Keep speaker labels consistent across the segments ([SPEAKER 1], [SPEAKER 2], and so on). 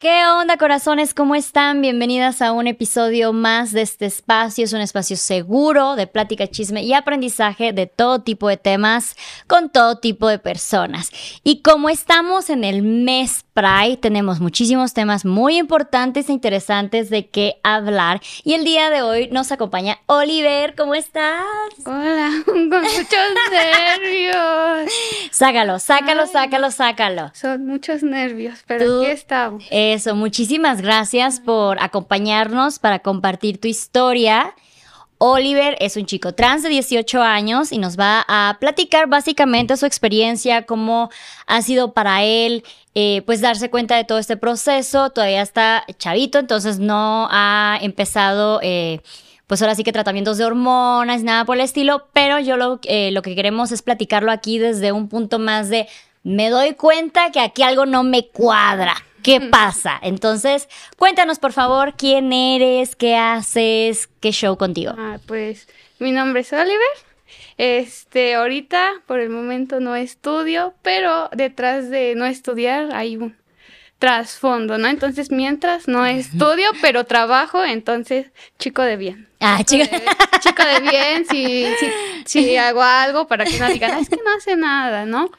[SPEAKER 1] ¿Qué onda, corazones? ¿Cómo están? Bienvenidas a un episodio más de este espacio. Es un espacio seguro de plática, chisme y aprendizaje de todo tipo de temas con todo tipo de personas. Y como estamos en el mes Pride, tenemos muchísimos temas muy importantes e interesantes de qué hablar. Y el día de hoy nos acompaña Oliver. ¿Cómo estás?
[SPEAKER 2] Hola, con muchos nervios.
[SPEAKER 1] Sácalo, sácalo, sácalo, sácalo.
[SPEAKER 2] Son muchos nervios, pero aquí estamos.
[SPEAKER 1] Eso, muchísimas gracias por acompañarnos para compartir tu historia. Oliver es un chico trans de 18 años y nos va a platicar básicamente su experiencia, cómo ha sido para él, eh, pues darse cuenta de todo este proceso. Todavía está chavito, entonces no ha empezado, eh, pues ahora sí que tratamientos de hormonas, nada por el estilo, pero yo lo, eh, lo que queremos es platicarlo aquí desde un punto más de, me doy cuenta que aquí algo no me cuadra. ¿Qué pasa? Entonces, cuéntanos por favor quién eres, qué haces, qué show contigo.
[SPEAKER 2] Ah, pues mi nombre es Oliver. Este, ahorita por el momento no estudio, pero detrás de no estudiar hay un trasfondo, ¿no? Entonces, mientras no estudio, pero trabajo, entonces, chico de bien.
[SPEAKER 1] Ah, chico,
[SPEAKER 2] de, chico de bien, si, si, si hago algo para que no digan, "Ah, es que no hace nada, ¿no?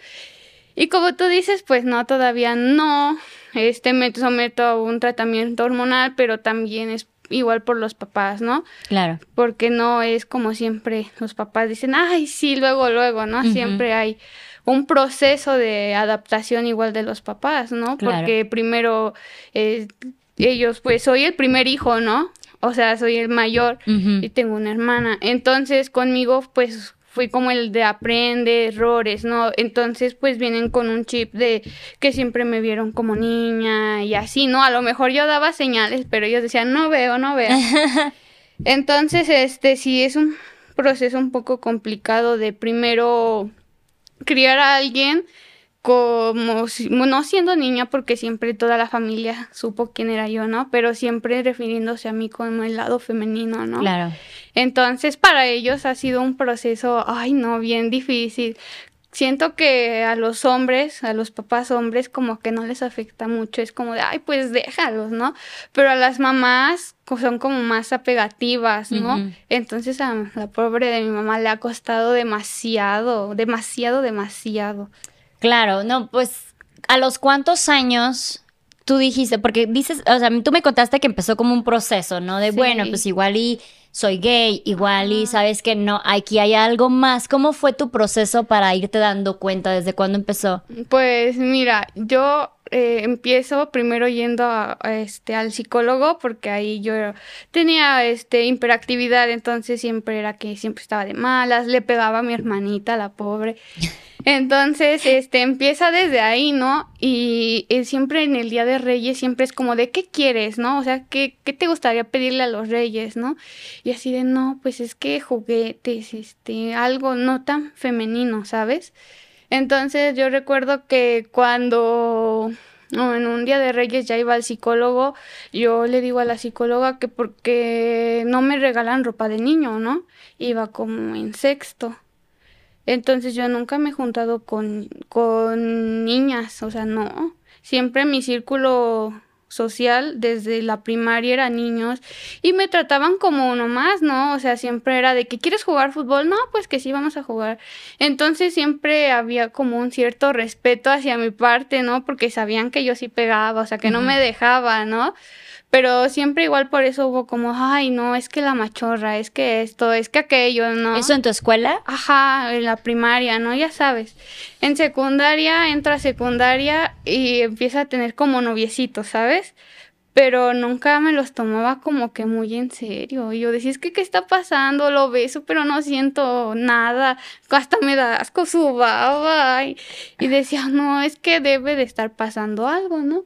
[SPEAKER 2] Y como tú dices, pues no, todavía no. Este me someto a un tratamiento hormonal, pero también es igual por los papás, ¿no?
[SPEAKER 1] Claro.
[SPEAKER 2] Porque no es como siempre los papás dicen, ay, sí, luego, luego, ¿no? Siempre hay un proceso de adaptación igual de los papás, ¿no?
[SPEAKER 1] Claro.
[SPEAKER 2] Porque primero eh, ellos, pues soy el primer hijo, ¿no? O sea, soy el mayor y tengo una hermana. Entonces, conmigo, pues fui como el de aprende errores, ¿no? Entonces, pues vienen con un chip de que siempre me vieron como niña y así, ¿no? A lo mejor yo daba señales, pero ellos decían, no veo, no veo. Entonces, este sí es un proceso un poco complicado de primero criar a alguien como si- no siendo niña porque siempre toda la familia supo quién era yo, ¿no? Pero siempre refiriéndose a mí como el lado femenino, ¿no?
[SPEAKER 1] Claro.
[SPEAKER 2] Entonces, para ellos ha sido un proceso, ay, no, bien difícil. Siento que a los hombres, a los papás hombres, como que no les afecta mucho, es como de, ay, pues déjalos, ¿no? Pero a las mamás son como más apegativas, ¿no? Entonces a la pobre de mi mamá le ha costado demasiado, demasiado, demasiado.
[SPEAKER 1] Claro, no, pues a los cuántos años tú dijiste, porque dices, o sea, tú me contaste que empezó como un proceso, ¿no? De
[SPEAKER 2] Sí.
[SPEAKER 1] bueno, pues igual y soy gay, igual y sabes que no, aquí hay algo más. ¿Cómo fue tu proceso para irte dando cuenta? ¿Desde cuándo empezó?
[SPEAKER 2] Pues mira, yo eh, empiezo primero yendo a, este al psicólogo porque ahí yo tenía este hiperactividad, entonces siempre era que siempre estaba de malas, le pegaba a mi hermanita, la pobre. Entonces, este empieza desde ahí, ¿no? Y, eh, siempre en el Día de Reyes siempre es como de ¿qué quieres, no? O sea, ¿qué, qué te gustaría pedirle a los Reyes, no? Y así de no, pues es que juguetes, este, algo no tan femenino, ¿sabes? Entonces yo recuerdo que cuando en un día de Reyes ya iba al psicólogo, yo le digo a la psicóloga que porque no me regalan ropa de niño, ¿no? Iba como en sexto. Entonces yo nunca me he juntado con, con niñas, o sea, no. Siempre mi círculo social desde la primaria era niños y me trataban como uno más, ¿no? O sea, siempre era de que quieres jugar fútbol, no, pues que sí vamos a jugar. Entonces siempre había como un cierto respeto hacia mi parte, ¿no? Porque sabían que yo sí pegaba, o sea, que no me dejaba, ¿no? Pero siempre igual por eso hubo como, ay, no, es que la machorra, es que esto, es que aquello, ¿no?
[SPEAKER 1] ¿Eso en tu escuela?
[SPEAKER 2] Ajá, en la primaria, ¿no? Ya sabes. En secundaria, entra a secundaria y empieza a tener como noviecitos, ¿sabes? Pero nunca me los tomaba como que muy en serio. Y yo decía, es que, ¿qué está pasando? Lo beso, pero no siento nada. Hasta me da asco su baba. Y, y decía, no, es que debe de estar pasando algo, ¿no?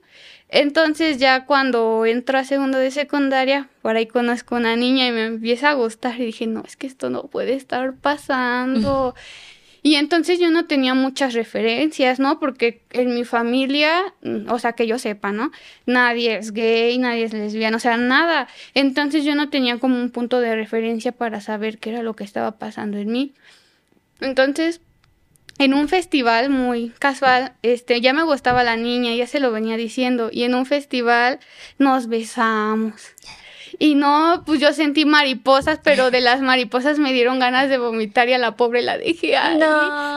[SPEAKER 2] Entonces ya cuando entro a segundo de secundaria, por ahí conozco a una niña y me empieza a gustar y dije, no, es que esto no puede estar pasando. Y entonces yo no tenía muchas referencias, ¿no? Porque en mi familia, o sea, que yo sepa, ¿no? Nadie es gay, nadie es lesbiana, o sea, nada. Entonces yo no tenía como un punto de referencia para saber qué era lo que estaba pasando en mí. Entonces, en un festival muy casual, este, ya me gustaba la niña, ya se lo venía diciendo, y en un festival nos besamos. Y no, pues yo sentí mariposas, pero de las mariposas me dieron ganas de vomitar y a la pobre la dejé ahí.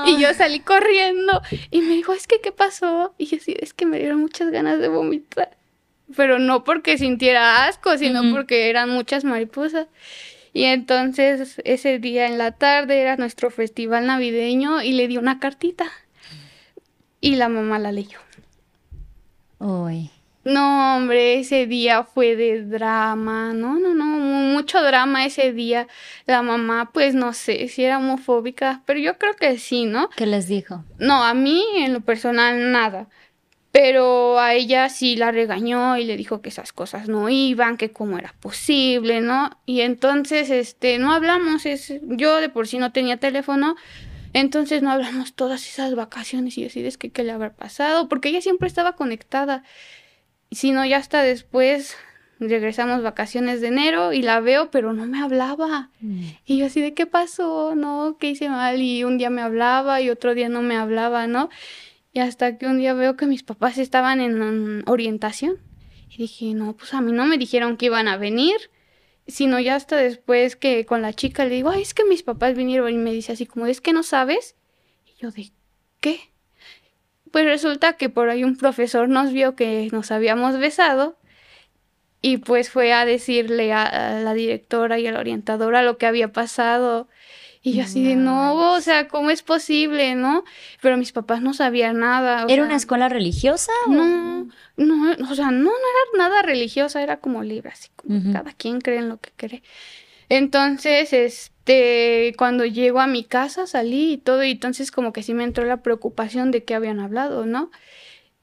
[SPEAKER 2] Y yo salí corriendo y me dijo, es que, ¿qué pasó? Y yo sí, es que me dieron muchas ganas de vomitar. Pero no porque sintiera asco, sino porque eran muchas mariposas. Y entonces ese día en la tarde era nuestro festival navideño y le di una cartita. Y la mamá la leyó.
[SPEAKER 1] Uy.
[SPEAKER 2] No, hombre, ese día fue de drama. No, no, no, mucho drama ese día. La mamá, pues no sé si era homofóbica, pero yo creo que sí, ¿no?
[SPEAKER 1] ¿Qué les dijo?
[SPEAKER 2] No, a mí en lo personal nada. Pero a ella sí la regañó y le dijo que esas cosas no iban, que cómo era posible, ¿no? Y entonces, este, no hablamos, es, yo de por sí no tenía teléfono, entonces no hablamos todas esas vacaciones y decides que qué le habrá pasado, porque ella siempre estaba conectada. Si no, ya hasta después regresamos vacaciones de enero y la veo, pero no me hablaba. Mm. Y yo así de qué pasó, ¿no? ¿Qué hice mal? Y un día me hablaba y otro día no me hablaba, ¿no? Y hasta que un día veo que mis papás estaban en orientación. Y dije, no, pues a mí no me dijeron que iban a venir. Sino ya hasta después que con la chica le digo, es que mis papás vinieron y me dice así como, es que no sabes. Y yo de, ¿qué? Pues resulta que por ahí un profesor nos vio que nos habíamos besado y pues fue a decirle a, la directora y a la orientadora lo que había pasado y yo así de, no, o sea, ¿cómo es posible, no? Pero mis papás no sabían nada.
[SPEAKER 1] ¿Era una escuela religiosa?
[SPEAKER 2] No, no, o sea, no, no era nada religiosa, era como libre, así como cada quien cree en lo que cree. Entonces, este, cuando llego a mi casa salí y todo, y entonces como que sí me entró la preocupación de que habían hablado, ¿no?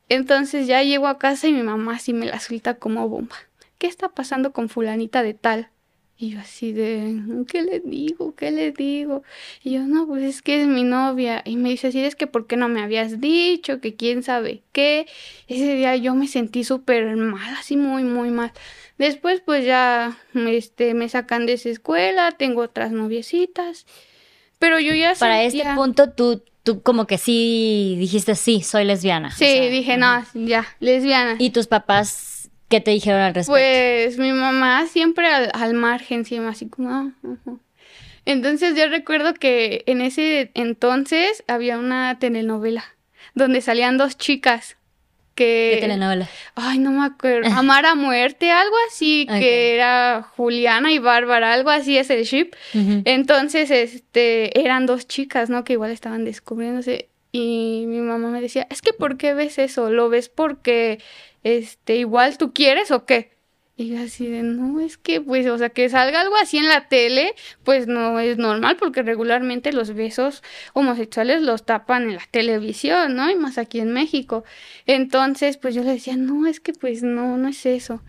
[SPEAKER 2] Entonces ya llego a casa y mi mamá sí me la suelta como bomba. ¿Qué está pasando con fulanita de tal? Y yo así de, ¿qué le digo? ¿Qué le digo? Y yo, no, pues es que es mi novia. Y me dice así, es que ¿por qué no me habías dicho? Que quién sabe qué. Ese día yo me sentí súper mal, así muy, muy mal. Después pues ya este, me sacan de esa escuela, tengo otras noviecitas. Pero yo ya
[SPEAKER 1] Para este punto tú, tú como que sí dijiste, sí, soy lesbiana.
[SPEAKER 2] Sí, dije, no, ya, lesbiana.
[SPEAKER 1] ¿Y tus papás ¿Qué te dijeron al respecto?
[SPEAKER 2] Pues mi mamá siempre al, margen, siempre así como... Ah, entonces yo recuerdo que en ese entonces había una telenovela donde salían dos chicas que...
[SPEAKER 1] ¿Qué telenovela?
[SPEAKER 2] Ay, no me acuerdo. Amar a muerte, algo así, que era Juliana y Bárbara, algo así es el ship. Entonces, este, eran dos chicas, ¿no? Que igual estaban descubriéndose. Y mi mamá me decía, es que ¿por qué ves eso? ¿Lo ves porque este, igual tú quieres o qué? Y así de, no, es que, pues, o sea, que salga algo así en la tele, pues no es normal, porque regularmente los besos homosexuales los tapan en la televisión, ¿no? Y más aquí en México. Entonces, pues yo le decía, no, es que, pues, no, no es eso.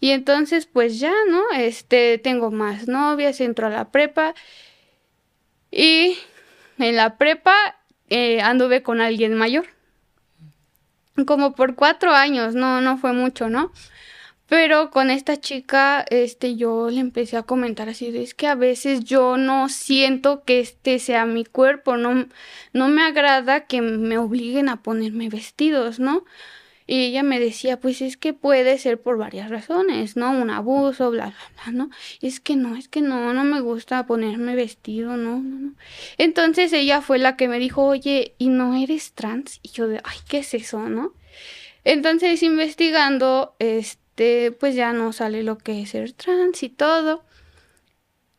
[SPEAKER 2] Y entonces, pues ya, ¿no? Este, tengo más novias, entro a la prepa. Y en la prepa eh, anduve con alguien mayor como por cuatro años, no, no fue mucho, ¿no? Pero con esta chica, este, yo le empecé a comentar así, es que a veces yo no siento que este sea mi cuerpo, no, no me agrada que me obliguen a ponerme vestidos, ¿no? Y ella me decía, pues es que puede ser por varias razones, ¿no? Un abuso, bla, bla, bla, ¿no? Es que no, es que no, no me gusta ponerme vestido, no, no, no. Entonces ella fue la que me dijo, oye, ¿y no eres trans? Y yo de, ay, ¿qué es eso, no? Entonces investigando, este, pues ya no sale lo que es ser trans y todo.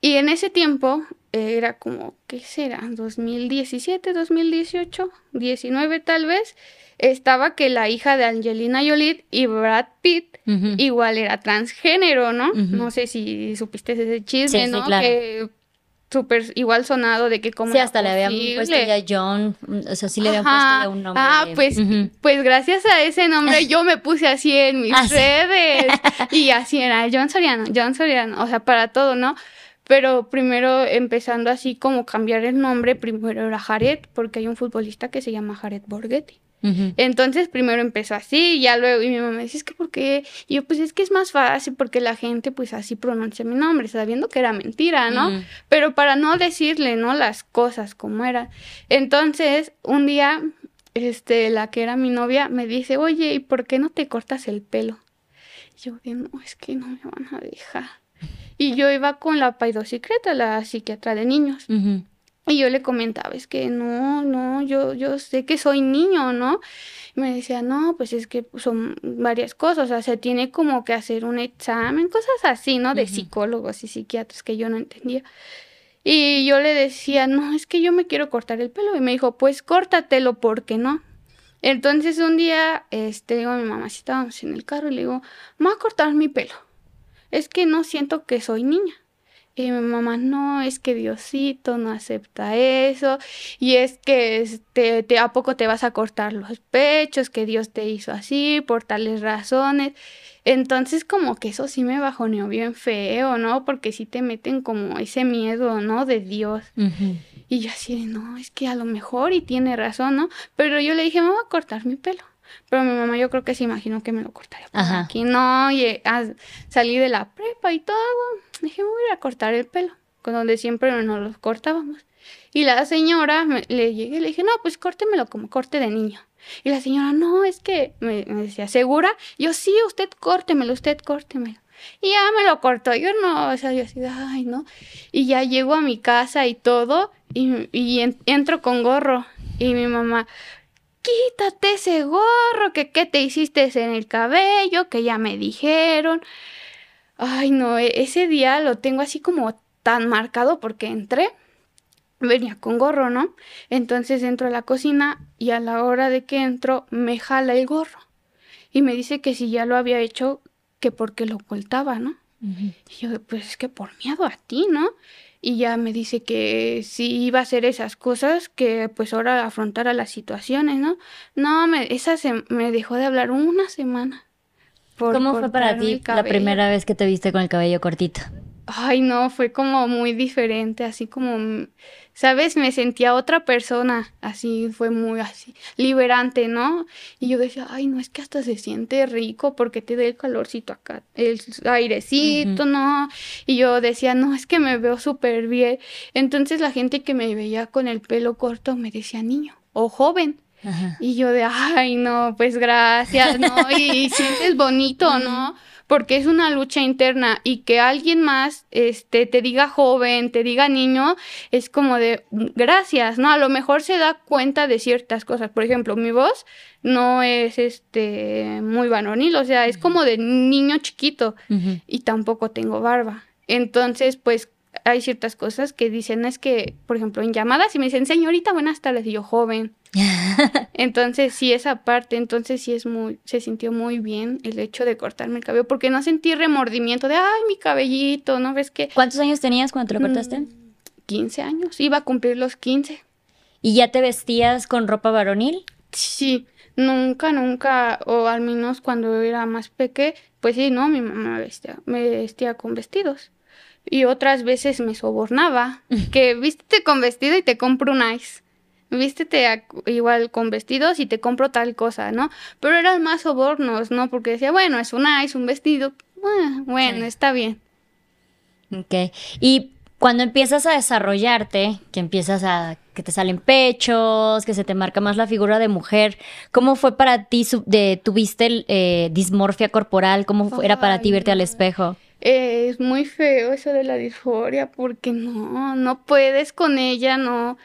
[SPEAKER 2] Y en ese tiempo era como, ¿qué será? 2017, 2018, 19 tal vez estaba que la hija de Angelina Jolie y Brad Pitt igual era transgénero, ¿no? No sé si supiste ese chisme, ¿no? Que súper igual sonado de que como
[SPEAKER 1] sí hasta le habían puesto ya John o sea sí le habían puesto ya un nombre.
[SPEAKER 2] Ah pues pues gracias a ese nombre yo me puse así en mis ah, redes y así era John Soriano John Soriano o sea para todo no pero primero empezando así como cambiar el nombre primero era Jared porque hay un futbolista que se llama Jared Borghetti Entonces primero empezó así, y ya luego, y mi mamá dice, es que ¿por qué? Y yo, pues es que es más fácil porque la gente pues así pronuncia mi nombre, sabiendo que era mentira, ¿no? Pero para no decirle, ¿no? Las cosas como eran. Entonces, un día, este, la que era mi novia me dice, oye, ¿y por qué no te cortas el pelo? Y yo, no, es que no me van a dejar. Y yo iba con la paidosicreta, la psiquiatra de niños. Y yo le comentaba, es que no, no, yo, yo sé que soy niño, ¿no? Y me decía, no, pues es que son varias cosas, o sea, se tiene como que hacer un examen, cosas así, ¿no? De psicólogos y psiquiatras que yo no entendía. Y yo le decía, no, es que yo me quiero cortar el pelo. Y me dijo, pues córtatelo, ¿por qué no? Entonces un día, este, digo a mi mamá, si estábamos en el carro, y le digo, me voy a cortar mi pelo. Es que no siento que soy niña. Y mi mamá, no, es que Diosito no acepta eso. Y es que este, te, a poco te vas a cortar los pechos, que Dios te hizo así por tales razones. Entonces como que eso sí me bajoneó bien feo, ¿no? Porque sí te meten como ese miedo, ¿no? De Dios. Y yo así de, no, es que a lo mejor y tiene razón, ¿no? Pero yo le dije, me voy a cortar mi pelo. Pero mi mamá yo creo que se imaginó que me lo cortaría. Aquí no, y ah, salí de la prepa y todo. Dije, me voy a cortar el pelo, con donde siempre nos lo cortábamos. Y la señora, le llegué y le dije, no, pues córtemelo como corte de niño. Y la señora, no, es que me, decía, ¿segura? Yo, sí, usted córtemelo, usted córtemelo. Y ya me lo cortó. Yo no, o sea, yo así, ay, no. Y ya llego a mi casa y todo, y, y entro con gorro. Y mi mamá, quítate ese gorro, que qué te hiciste en el cabello, que ya me dijeron. Ay, no, e, ese día lo tengo así como tan marcado porque entré, venía con gorro, ¿no? Entonces entro a la cocina y a la hora de que entro me jala el gorro y me dice que si ya lo había hecho, que porque lo ocultaba, ¿no? Y yo, pues es que por miedo a ti, ¿no? Y ya me dice que si iba a hacer esas cosas, que pues ahora afrontara las situaciones, ¿no? No, me, esa se, me dejó de hablar una semana.
[SPEAKER 1] ¿Cómo fue para ti la primera vez que te viste con el cabello cortito?
[SPEAKER 2] Ay, no, fue como muy diferente, así como, ¿sabes? Me sentía otra persona, así fue muy así, liberante, ¿no? Y yo decía, ay, no, es que hasta se siente rico porque te da el calorcito acá, el airecito, ¿no? Y yo decía, no, es que me veo súper bien. Entonces la gente que me veía con el pelo corto me decía niño o joven. Y yo de, ay, no, pues gracias, ¿no? Y, sientes bonito, ¿no? Porque es una lucha interna y que alguien más este, te diga joven, te diga niño, es como de, gracias, ¿no? A lo mejor se da cuenta de ciertas cosas. Por ejemplo, mi voz no es este muy varonil, o sea, es como de niño chiquito y tampoco tengo barba. Entonces, pues hay ciertas cosas que dicen, es que, por ejemplo, en llamadas, y me dicen, señorita, buenas tardes, y yo, joven. entonces, sí, esa parte, entonces sí es muy, se sintió muy bien el hecho de cortarme el cabello, porque no sentí remordimiento de, ay, mi cabellito, ¿no ves que?
[SPEAKER 1] ¿Cuántos años tenías cuando te lo cortaste?
[SPEAKER 2] 15 mm, años, iba a cumplir los 15.
[SPEAKER 1] ¿Y ya te vestías con ropa varonil?
[SPEAKER 2] Sí, nunca, nunca, o al menos cuando era más pequeña, pues sí, no, mi mamá vestía, me vestía con vestidos y otras veces me sobornaba, que vístete con vestido y te compro un ice. Vístete igual con vestidos y te compro tal cosa, ¿no? Pero eran más sobornos, ¿no? Porque decía, bueno, es un ice, un vestido, ah, bueno, está bien.
[SPEAKER 1] Ok. Y cuando empiezas a desarrollarte, que empiezas a que te salen pechos, que se te marca más la figura de mujer, ¿cómo fue para ti? De, ¿Tuviste eh, dismorfia corporal? ¿Cómo era para ti verte al espejo?
[SPEAKER 2] Es muy feo eso de la disforia porque no, no puedes con ella, no.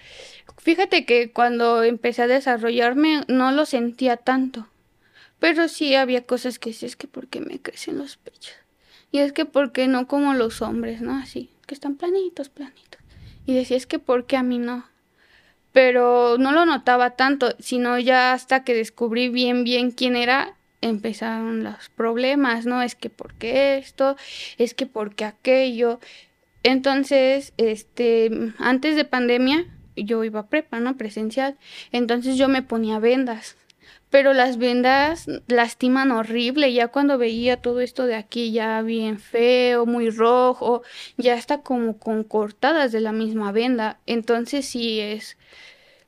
[SPEAKER 2] Fíjate que cuando empecé a desarrollarme no lo sentía tanto, pero sí había cosas que sí es que porque me crecen los pechos y es que porque no como los hombres, ¿no? Así, que están planitos, planitos. Y decía es que porque a mí no. Pero no lo notaba tanto, sino ya hasta que descubrí bien bien quién era empezaron los problemas, ¿no? Es que porque esto, es que porque aquello. Entonces, este, antes de pandemia, yo iba a prepa, ¿no? Presencial. Entonces yo me ponía vendas. Pero las vendas lastiman horrible. Ya cuando veía todo esto de aquí ya bien feo, muy rojo, ya está como con cortadas de la misma venda. Entonces sí es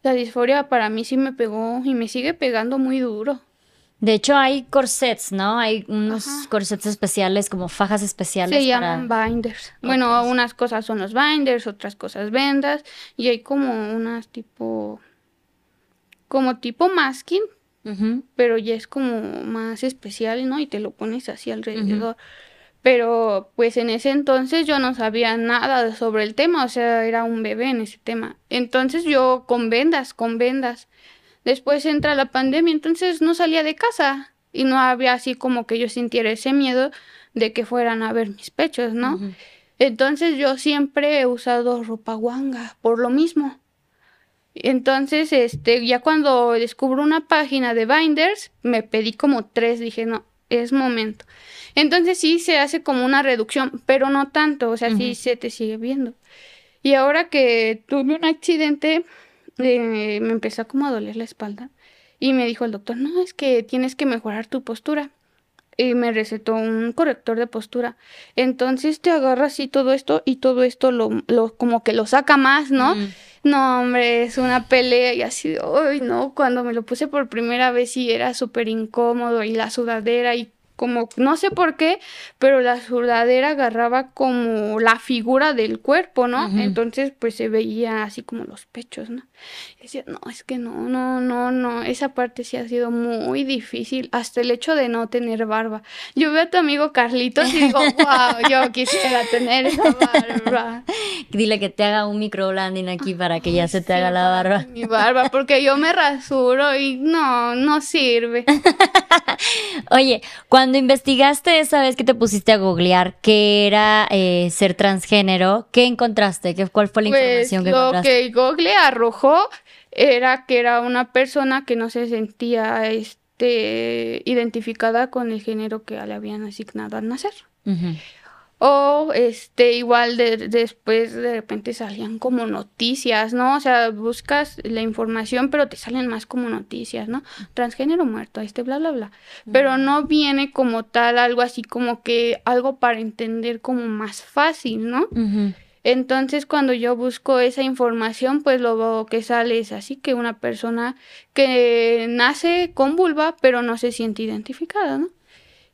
[SPEAKER 2] la disforia para mí sí me pegó y me sigue pegando muy duro.
[SPEAKER 1] De hecho, hay corsets, ¿no? Hay unos corsets especiales, como fajas especiales.
[SPEAKER 2] Se llaman binders. Bueno, unas cosas son los binders, otras cosas vendas, y hay como unas tipo. como tipo masking, pero ya es como más especial, ¿no? Y te lo pones así alrededor. Pero pues en ese entonces yo no sabía nada sobre el tema, o sea, era un bebé en ese tema. Entonces yo con vendas, con vendas. Después entra la pandemia, entonces no salía de casa y no había así como que yo sintiera ese miedo de que fueran a ver mis pechos, ¿no? Entonces yo siempre he usado ropa guanga por lo mismo. Entonces, este, ya cuando descubro una página de binders, me pedí como tres, dije, no, es momento. Entonces sí se hace como una reducción, pero no tanto, o sea, sí se te sigue viendo. Y ahora que tuve un accidente, me empezó como a doler la espalda y me dijo el doctor, no, es que tienes que mejorar tu postura. Y me recetó un corrector de postura. Entonces te agarras así todo esto y todo esto lo, lo como que lo saca más, ¿no? No, hombre, es una pelea y así, ay, no, cuando me lo puse por primera vez sí era súper incómodo y la sudadera y como no sé por qué, pero la sudadera agarraba como la figura del cuerpo, ¿no? Entonces, pues se veía así como los pechos, ¿no? Y decía, no, es que no, no, no, no, esa parte sí ha sido muy difícil, hasta el hecho de no tener barba. Yo veo a tu amigo Carlitos y digo, wow, yo quisiera tener esa barba.
[SPEAKER 1] Dile que te haga un microblanding aquí para que ya se te haga la barba.
[SPEAKER 2] Mi barba, porque yo me rasuro y no, no sirve.
[SPEAKER 1] Oye, cuando investigaste esa vez que te pusiste a googlear qué era eh, ser transgénero, ¿qué encontraste? ¿Qué, ¿Cuál fue la
[SPEAKER 2] pues,
[SPEAKER 1] información que
[SPEAKER 2] lo encontraste? Lo que Google arrojó era que era una persona que no se sentía este, identificada con el género que le habían asignado al nacer. O este, igual de, después de repente salían como noticias, ¿no? O sea, buscas la información, pero te salen más como noticias, ¿no? Transgénero muerto, este, bla, bla, bla. Pero no viene como tal algo así como que algo para entender como más fácil, ¿no? Entonces, cuando yo busco esa información, pues lo que sale es así que una persona que nace con vulva, pero no se siente identificada, ¿no?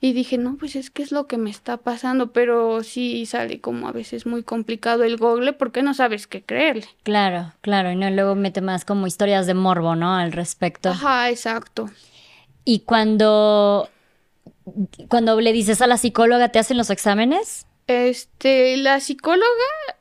[SPEAKER 2] Y dije, no, pues es que es lo que me está pasando, pero sí sale como a veces muy complicado el google porque no sabes qué creerle.
[SPEAKER 1] Claro, claro, y no luego mete más como historias de morbo, ¿no? Al respecto.
[SPEAKER 2] Ajá, exacto.
[SPEAKER 1] Y cuando, cuando le dices a la psicóloga, ¿te hacen los exámenes?
[SPEAKER 2] Este, la psicóloga,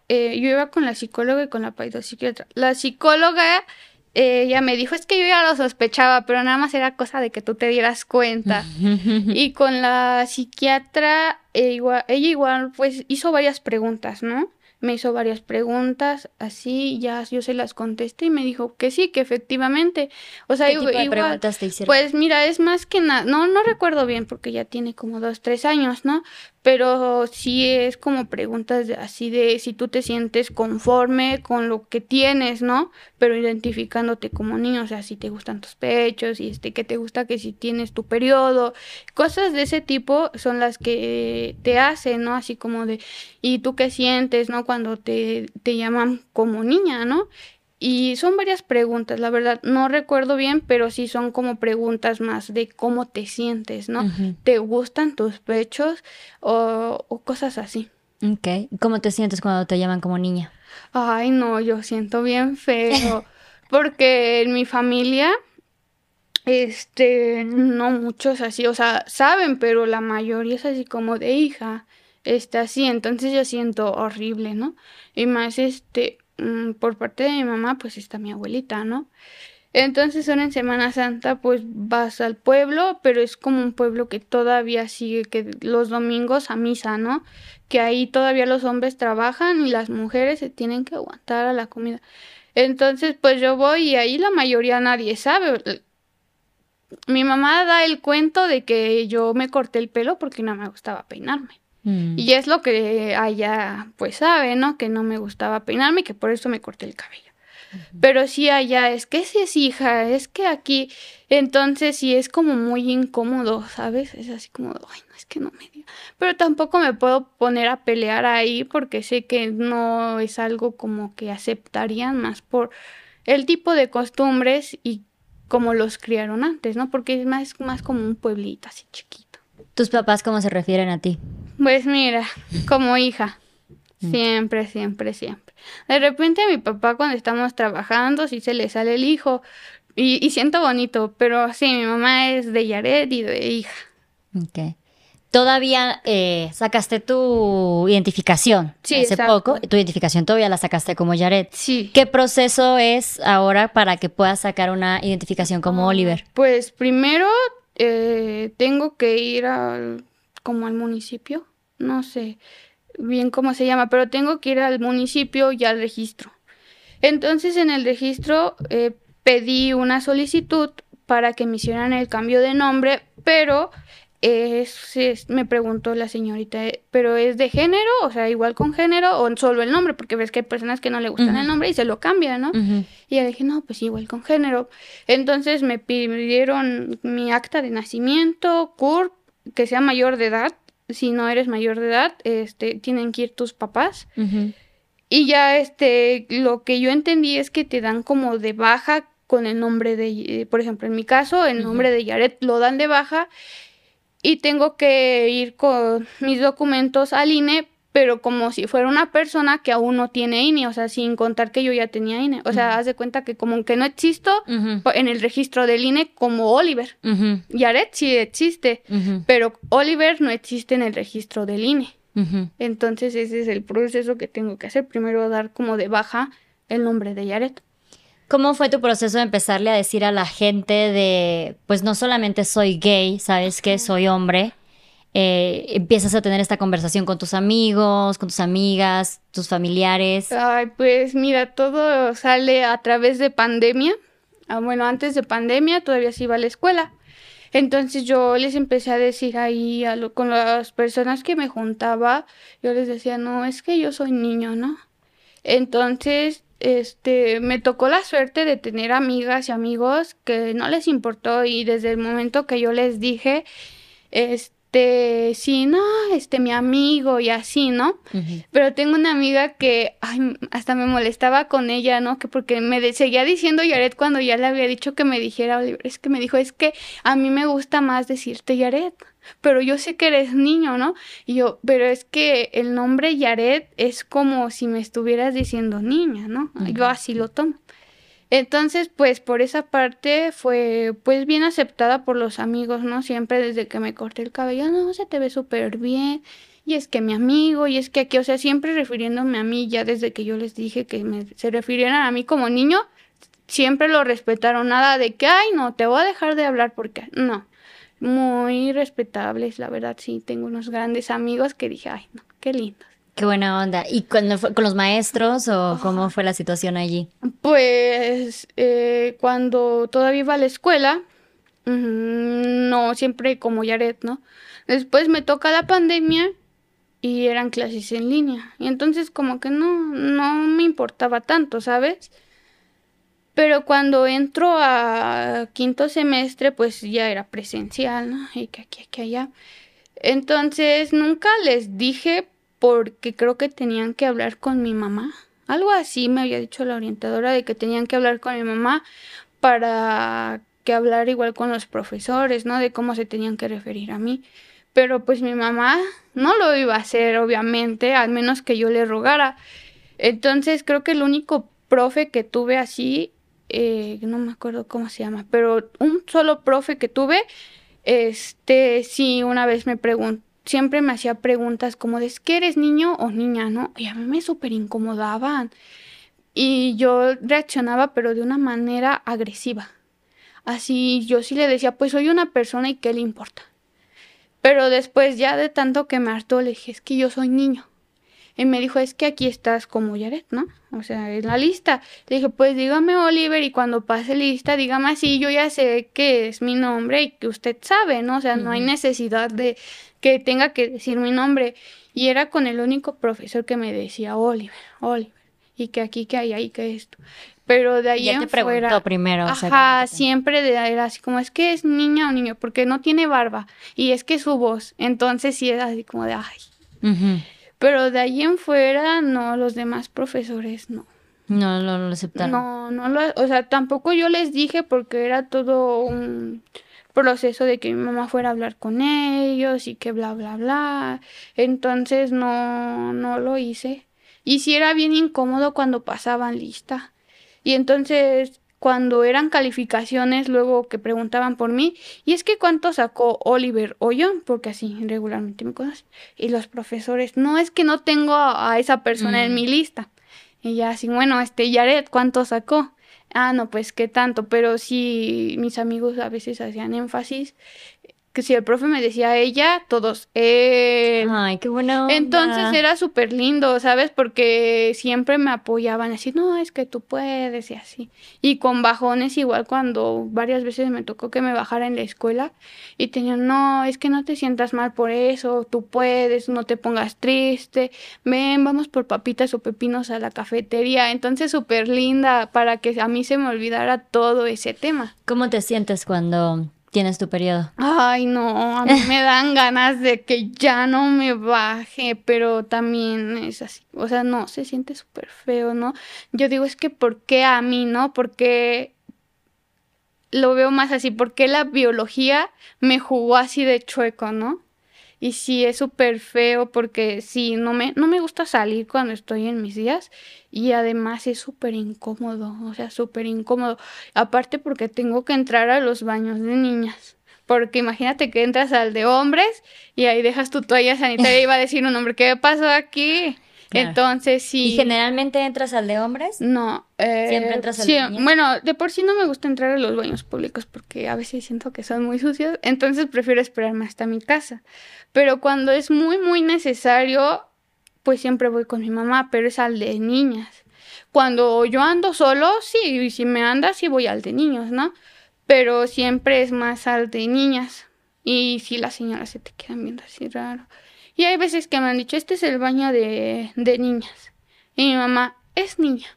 [SPEAKER 2] eh, yo iba con la psicóloga y con la psiquiatra. La psicóloga ella me dijo, es que yo ya lo sospechaba, pero nada más era cosa de que tú te dieras cuenta. y con la psiquiatra, eh, igual, ella igual, pues hizo varias preguntas, ¿no? me hizo varias preguntas, así ya yo se las contesté y me dijo que sí, que efectivamente. O sea,
[SPEAKER 1] ¿Qué tipo de preguntas te hicieron?
[SPEAKER 2] Pues mira, es más que nada, no, no recuerdo bien porque ya tiene como dos, tres años, ¿no? Pero sí es como preguntas así de si tú te sientes conforme con lo que tienes, ¿no? Pero identificándote como niño, o sea, si te gustan tus pechos y este, que te gusta que si tienes tu periodo, cosas de ese tipo son las que te hacen, ¿no? Así como de, ¿y tú qué sientes, ¿no? Cuando te, te llaman como niña, ¿no? Y son varias preguntas, la verdad, no recuerdo bien, pero sí son como preguntas más de cómo te sientes, ¿no? ¿Te gustan tus pechos o, o, cosas así?
[SPEAKER 1] Ok, ¿cómo te sientes cuando te llaman como niña?
[SPEAKER 2] Ay, no, yo siento bien feo, porque en mi familia, este, no muchos así, o sea, saben, pero la mayoría es así como de hija, está así, entonces yo siento horrible, ¿no? Y más, este, Mm, por parte de mi mamá, pues está mi abuelita, ¿no? Entonces ahora en Semana Santa pues vas al pueblo, pero es como un pueblo que todavía sigue que los domingos a misa, ¿no? Que ahí todavía los hombres trabajan y las mujeres se tienen que aguantar a la comida. Entonces pues yo voy y ahí la mayoría nadie sabe. Mi mamá da el cuento de que yo me corté el pelo porque no me gustaba peinarme. Mm. Y es lo que allá pues sabe, ¿no? Que no me gustaba peinarme y que por eso me corté el cabello. Pero sí allá es que si es hija, es que aquí, entonces sí es como muy incómodo, ¿sabes? Es así como, ay, no, es que no me diga. Pero tampoco me puedo poner a pelear ahí porque sé que no es algo como que aceptarían más por el tipo de costumbres y cómo los criaron antes, ¿no? Porque es más, más como un pueblito así chiquito.
[SPEAKER 1] ¿Tus papás cómo se refieren a ti?
[SPEAKER 2] Pues mira, como hija. Mm. Siempre, siempre, siempre. De repente a mi papá cuando estamos trabajando, sí se le sale el hijo y, siento bonito, pero sí, mi mamá es de Yaret y de hija.
[SPEAKER 1] Ok. Todavía eh, sacaste tu identificación
[SPEAKER 2] sí,
[SPEAKER 1] hace poco. Tu identificación todavía la sacaste como Yaret.
[SPEAKER 2] Sí.
[SPEAKER 1] ¿Qué proceso es ahora para que puedas sacar una identificación como ah, Oliver?
[SPEAKER 2] Pues primero eh, tengo que ir al, como al municipio, no sé bien cómo se llama, pero tengo que ir al municipio y al registro. Entonces en el registro eh, pedí una solicitud para que me hicieran el cambio de nombre, pero es, me preguntó la señorita, ¿pero es de género? O sea, igual con género o solo el nombre, porque ves que hay personas que no le gustan el nombre y se lo cambian, ¿no? Y yo dije, no, pues igual con género. Entonces me pidieron mi acta de nacimiento, CURP, que sea mayor de edad. Si no eres mayor de edad, este, tienen que ir tus papás. Y ya, este, lo que yo entendí es que te dan como de baja con el nombre de, eh, por ejemplo, en mi caso, el nombre de Yaret lo dan de baja y tengo que ir con mis documentos al INE, pero como si fuera una persona que aún no tiene INE, o sea, sin contar que yo ya tenía INE. O sea, haz de cuenta que como que no existo en el registro del INE como Oliver. Yaret sí existe, pero Oliver no existe en el registro del INE. Entonces ese es el proceso que tengo que hacer. Primero dar como de baja el nombre de Yaret.
[SPEAKER 1] ¿Cómo fue tu proceso de empezarle a decir a la gente de, pues no solamente soy gay, sabes que soy hombre? Eh, empiezas a tener esta conversación con tus amigos, con tus amigas, tus familiares.
[SPEAKER 2] Ay, pues mira, todo sale a través de pandemia. Ah, bueno, antes de pandemia todavía se iba a la escuela. Entonces yo les empecé a decir ahí a con las personas que me juntaba, yo les decía, no, es que yo soy niño, ¿no? Entonces este, me tocó la suerte de tener amigas y amigos que no les importó y desde el momento que yo les dije, este, sí, no, este, mi amigo y así, ¿no? Pero tengo una amiga que, ay, hasta me molestaba con ella, ¿no? Que porque me seguía diciendo Yaret cuando ya le había dicho que me dijera Oliver, es que me dijo, es que a mí me gusta más decirte Yaret pero yo sé que eres niño, ¿no? Y yo, pero es que el nombre Yaret es como si me estuvieras diciendo niña, ¿no? Yo así lo tomo. Entonces, pues por esa parte fue pues bien aceptada por los amigos, ¿no? Siempre desde que me corté el cabello, no, se te ve súper bien. Y es que mi amigo, y es que aquí, o sea, siempre refiriéndome a mí, ya desde que yo les dije que me, se refirieran a mí como niño, siempre lo respetaron, nada de que, ay, no, te voy a dejar de hablar porque, no, muy respetables, la verdad, sí, tengo unos grandes amigos que dije, ay, no, qué lindo.
[SPEAKER 1] Qué buena onda. ¿Y cuando fue con los maestros o cómo fue la situación allí?
[SPEAKER 2] Pues eh, cuando todavía iba a la escuela, no siempre como Yaret, ¿no? Después me toca la pandemia y eran clases en línea. Y entonces como que no, no me importaba tanto, ¿sabes? Pero cuando entro a quinto semestre, pues ya era presencial, ¿no? Y que aquí, que allá. Entonces nunca les dije porque creo que tenían que hablar con mi mamá. Algo así me había dicho la orientadora de que tenían que hablar con mi mamá para que hablar igual con los profesores, ¿no? De cómo se tenían que referir a mí. Pero pues mi mamá no lo iba a hacer, obviamente, al menos que yo le rogara. Entonces creo que el único profe que tuve así eh, no me acuerdo cómo se llama, pero un solo profe que tuve, este, sí, una vez me preguntó, siempre me hacía preguntas como de, ¿es que eres niño o niña, no? Y a mí me súper incomodaban. Y yo reaccionaba, pero de una manera agresiva. Así yo sí le decía, pues soy una persona y qué le importa. Pero después ya de tanto que me hartó, le dije, es que yo soy niño. Y me dijo, es que aquí estás como Yaret, ¿no? O sea, en la lista. Le dije, pues dígame Oliver y cuando pase lista, dígame así, yo ya sé que es mi nombre y que usted sabe, ¿no? O sea, no hay necesidad de que tenga que decir mi nombre. Y era con el único profesor que me decía Oliver, Oliver. Y que aquí, que hay ahí, que esto. Pero de ahí
[SPEAKER 1] ya te preguntó primero.
[SPEAKER 2] Ajá, siempre de, era así como, es que es niña o niño, porque no tiene barba. Y es que su voz. Entonces sí era así como de, ay. Pero de ahí en fuera, no, los demás profesores no.
[SPEAKER 1] No, no, lo aceptaron.
[SPEAKER 2] No, no lo, o sea, tampoco yo les dije porque era todo un proceso de que mi mamá fuera a hablar con ellos y que bla, bla, bla. Entonces no, no lo hice. Y sí era bien incómodo cuando pasaban lista. Y entonces cuando eran calificaciones, luego que preguntaban por mí, y es que cuánto sacó Oliver o yo, porque así regularmente me conocen. Y los profesores, no es que no tengo a, esa persona en mm. mi lista. Y ya así, bueno, este Yaret, ¿cuánto sacó? Ah, no, pues qué tanto, pero sí mis amigos a veces hacían énfasis que si el profe me decía ella, todos, eh...
[SPEAKER 1] Ay, qué bueno.
[SPEAKER 2] Entonces era súper lindo, ¿sabes? Porque siempre me apoyaban así, no, es que tú puedes y así. Y con bajones igual cuando varias veces me tocó que me bajara en la escuela y tenían, no, es que no te sientas mal por eso, tú puedes, no te pongas triste, ven, vamos por papitas o pepinos a la cafetería. Entonces súper linda para que a mí se me olvidara todo ese tema.
[SPEAKER 1] ¿Cómo te sientes cuando tienes tu periodo?
[SPEAKER 2] Ay, no, a mí me dan ganas de que ya no me baje, pero también es así, o sea, no, se siente súper feo, ¿no? Yo digo, es que ¿por qué a mí, no? Porque lo veo más así, porque la biología me jugó así de chueco, ¿no? Y sí, es súper feo porque sí, no me, no me gusta salir cuando estoy en mis días y además es súper incómodo, o sea, súper incómodo. Aparte porque tengo que entrar a los baños de niñas. Porque imagínate que entras al de hombres y ahí dejas tu toalla sanitaria y va a decir un hombre, ¿qué pasó aquí? Entonces sí.
[SPEAKER 1] ¿Y generalmente entras al de hombres?
[SPEAKER 2] No.
[SPEAKER 1] Eh, Siempre entras al de niños?
[SPEAKER 2] Bueno, de por sí no me gusta entrar a los baños públicos porque a veces siento que son muy sucios. Entonces prefiero esperarme hasta mi casa. Pero cuando es muy, muy necesario, pues siempre voy con mi mamá, pero es al de niñas. Cuando yo ando solo, sí, y si me anda, sí voy al de niños, ¿no? Pero siempre es más al de niñas. Y si las señoras se te quedan viendo así raro. Y hay veces que me han dicho, este es el baño de, de niñas. Y mi mamá, es niña.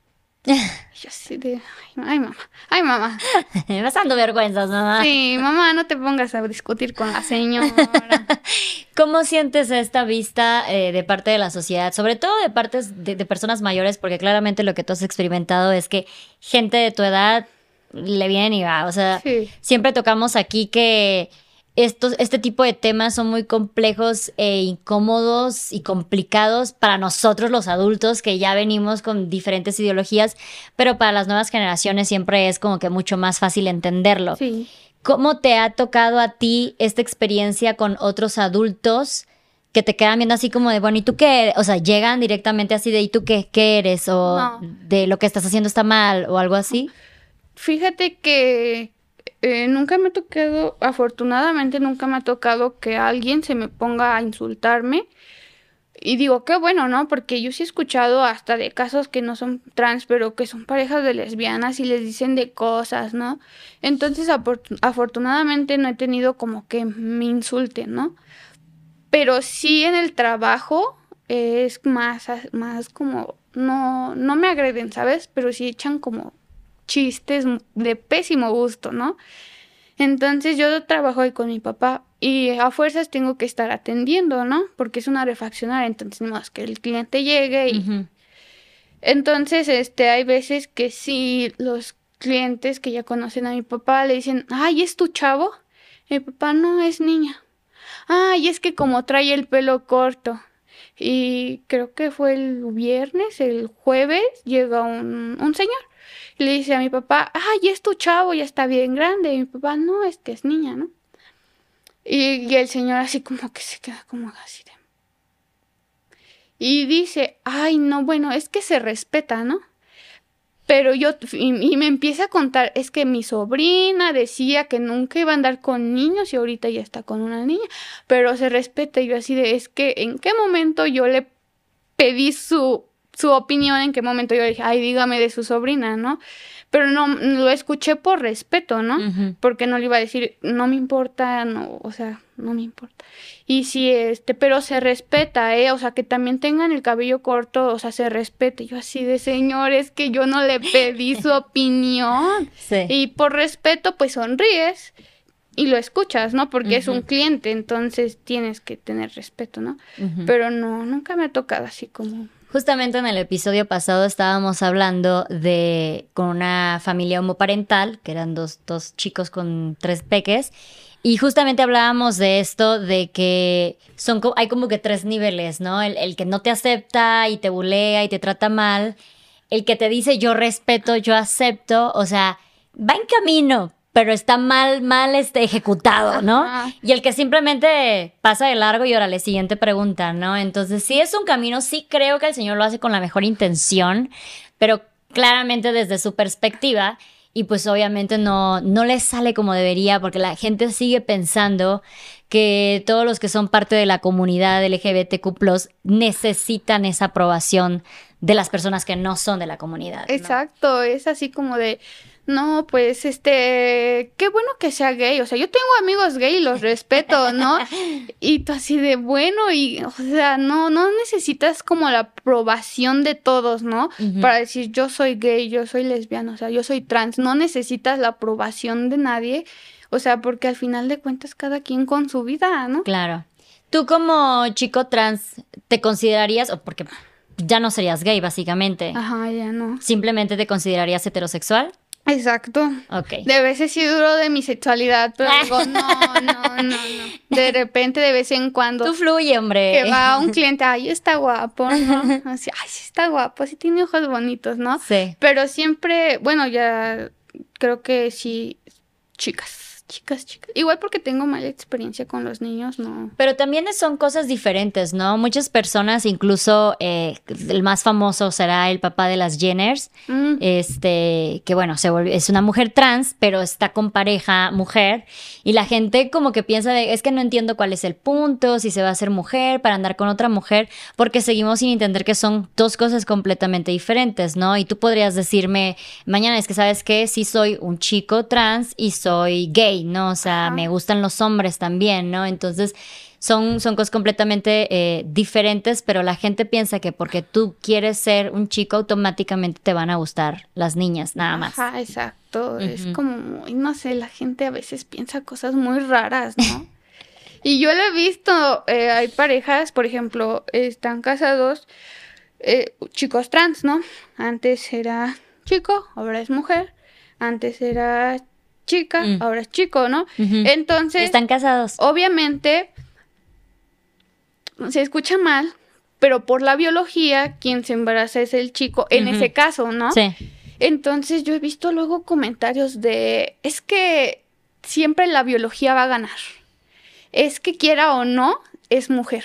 [SPEAKER 2] Y yo así de, ay, mamá, ay mamá.
[SPEAKER 1] Pasando vergüenzas, mamá.
[SPEAKER 2] Sí, mamá, no te pongas a discutir con la señora.
[SPEAKER 1] ¿Cómo sientes esta vista eh, de parte de la sociedad, sobre todo de partes de, de, personas mayores? Porque claramente lo que tú has experimentado es que gente de tu edad le viene y va. O sea, sí. siempre tocamos aquí que estos, este tipo de temas son muy complejos e incómodos y complicados para nosotros los adultos que ya venimos con diferentes ideologías, pero para las nuevas generaciones siempre es como que mucho más fácil entenderlo.
[SPEAKER 2] Sí.
[SPEAKER 1] ¿Cómo te ha tocado a ti esta experiencia con otros adultos que te quedan viendo así como de, bueno, ¿y tú qué? O sea, llegan directamente así de, ¿y tú qué, qué eres? O de lo que estás haciendo está mal o algo así.
[SPEAKER 2] Fíjate que eh, nunca me ha tocado, afortunadamente nunca me ha tocado que alguien se me ponga a insultarme. Y digo, qué bueno, ¿no? Porque yo sí he escuchado hasta de casos que no son trans, pero que son parejas de lesbianas y les dicen de cosas, ¿no? Entonces, afortunadamente no he tenido como que me insulten, ¿no? Pero sí en el trabajo es más, más como, no, no me agreden, ¿sabes? Pero sí echan como chistes de pésimo gusto, ¿no? Entonces yo trabajo ahí con mi papá y a fuerzas tengo que estar atendiendo, ¿no? Porque es una refaccionaria, entonces más que el cliente llegue y... Entonces, este, hay veces que sí, los clientes que ya conocen a mi papá le dicen, ay, ¿es tu chavo? mi papá no es niña. Ay, es que como trae el pelo corto. Y creo que fue el viernes, el jueves, llega un, un señor y le dice a mi papá, ay, es tu chavo, ya está bien grande. Y mi papá, no, es que es niña, ¿no? Y, y el señor así como que se queda como así de... Y dice, ay, no, bueno, es que se respeta, ¿no? Pero yo, y, me empieza a contar, es que mi sobrina decía que nunca iba a andar con niños y ahorita ya está con una niña, pero se respeta. Y yo así de, es que, ¿en qué momento yo le pedí su su opinión, en qué momento yo dije, ay, dígame de su sobrina, ¿no? Pero no, lo escuché por respeto, ¿no? Porque no le iba a decir, no me importa, no, o sea, no me importa. Y sí, este, pero se respeta, ¿eh? O sea, que también tengan el cabello corto, o sea, se respete. Yo así de señores, que yo no le pedí su opinión. Sí. Y por respeto, pues sonríes y lo escuchas, ¿no? Porque es un cliente, entonces tienes que tener respeto, ¿no? Pero no, nunca me ha tocado así como
[SPEAKER 1] Justamente en el episodio pasado estábamos hablando de con una familia homoparental, que eran dos, dos chicos con tres peques, y justamente hablábamos de esto, de que son, hay como que tres niveles, ¿no? El, el, que no te acepta y te bulea y te trata mal, el que te dice yo respeto, yo acepto, o sea, va en camino, pero está mal, mal este, ejecutado, ¿no? Y el que simplemente pasa de largo y ahora la siguiente pregunta, ¿no? Entonces, si es un camino, sí creo que el Señor lo hace con la mejor intención, pero claramente desde su perspectiva y pues obviamente no, no le sale como debería porque la gente sigue pensando que todos los que son parte de la comunidad LGBTQ necesitan esa aprobación de las personas que no son de la comunidad.
[SPEAKER 2] Exacto, es así como de no, pues este, qué bueno que sea gay, o sea, yo tengo amigos gay y los respeto, ¿no? y tú así de bueno y, o sea, no, no necesitas como la aprobación de todos, ¿no? Para decir yo soy gay, yo soy lesbiana, o sea, yo soy trans, no necesitas la aprobación de nadie, o sea, porque al final de cuentas cada quien con su vida, ¿no?
[SPEAKER 1] Claro. Tú como chico trans, ¿te considerarías, o porque ya no serías gay, básicamente?
[SPEAKER 2] Ajá, ya no.
[SPEAKER 1] ¿Simplemente te considerarías heterosexual?
[SPEAKER 2] Exacto.
[SPEAKER 1] Ok.
[SPEAKER 2] De veces sí duro de mi sexualidad, pero digo, no, no, no, no. De repente, de vez en cuando.
[SPEAKER 1] Tú fluye, hombre.
[SPEAKER 2] Que va un cliente, ay, está guapo, ¿no? Así, ay, sí está guapo, sí tiene ojos bonitos, ¿no?
[SPEAKER 1] Sí.
[SPEAKER 2] Pero siempre, bueno, ya creo que sí, chicas chicas, chicas. Igual porque tengo mala experiencia con los niños, no.
[SPEAKER 1] Pero también son cosas diferentes, ¿no? Muchas personas, incluso eh, el más famoso será el papá de las Jenners, mm. este, que bueno, se es una mujer trans, pero está con pareja mujer, y la gente como que piensa de, es que no entiendo cuál es el punto, si se va a hacer mujer para andar con otra mujer, porque seguimos sin entender que son dos cosas completamente diferentes, ¿no? Y tú podrías decirme, mañana es que sabes que sí soy un chico trans y soy gay ¿no? O sea, me gustan los hombres también, ¿no? Entonces, son, son cosas completamente eh, diferentes, pero la gente piensa que porque tú quieres ser un chico, automáticamente te van a gustar las niñas, nada más.
[SPEAKER 2] Ajá, exacto. Es como, no sé, la gente a veces piensa cosas muy raras, ¿no? y yo lo he visto, eh, hay parejas, por ejemplo, están casados, eh, chicos trans, ¿no? Antes era chico, ahora es mujer. Antes era chica, mm. ahora es chico, ¿no? Entonces...
[SPEAKER 1] Están casados.
[SPEAKER 2] Obviamente, se escucha mal, pero por la biología, quien se embaraza es el chico, en ese caso, ¿no?
[SPEAKER 1] Sí.
[SPEAKER 2] Entonces yo he visto luego comentarios de, es que siempre la biología va a ganar. Es que quiera o no, es mujer.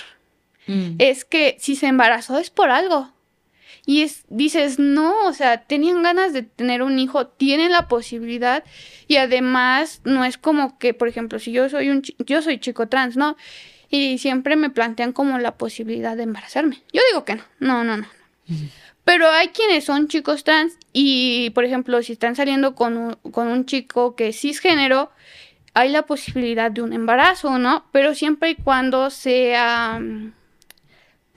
[SPEAKER 2] Mm. Es que si se embarazó es por algo. Y es, dices, no, o sea, tenían ganas de tener un hijo, tienen la posibilidad y además no es como que, por ejemplo, si yo soy un yo soy chico trans, ¿no? Y siempre me plantean como la posibilidad de embarazarme. Yo digo que no, no, no, no. Pero hay quienes son chicos trans y, por ejemplo, si están saliendo con un, con un chico que es cisgénero, hay la posibilidad de un embarazo, ¿no? Pero siempre y cuando sea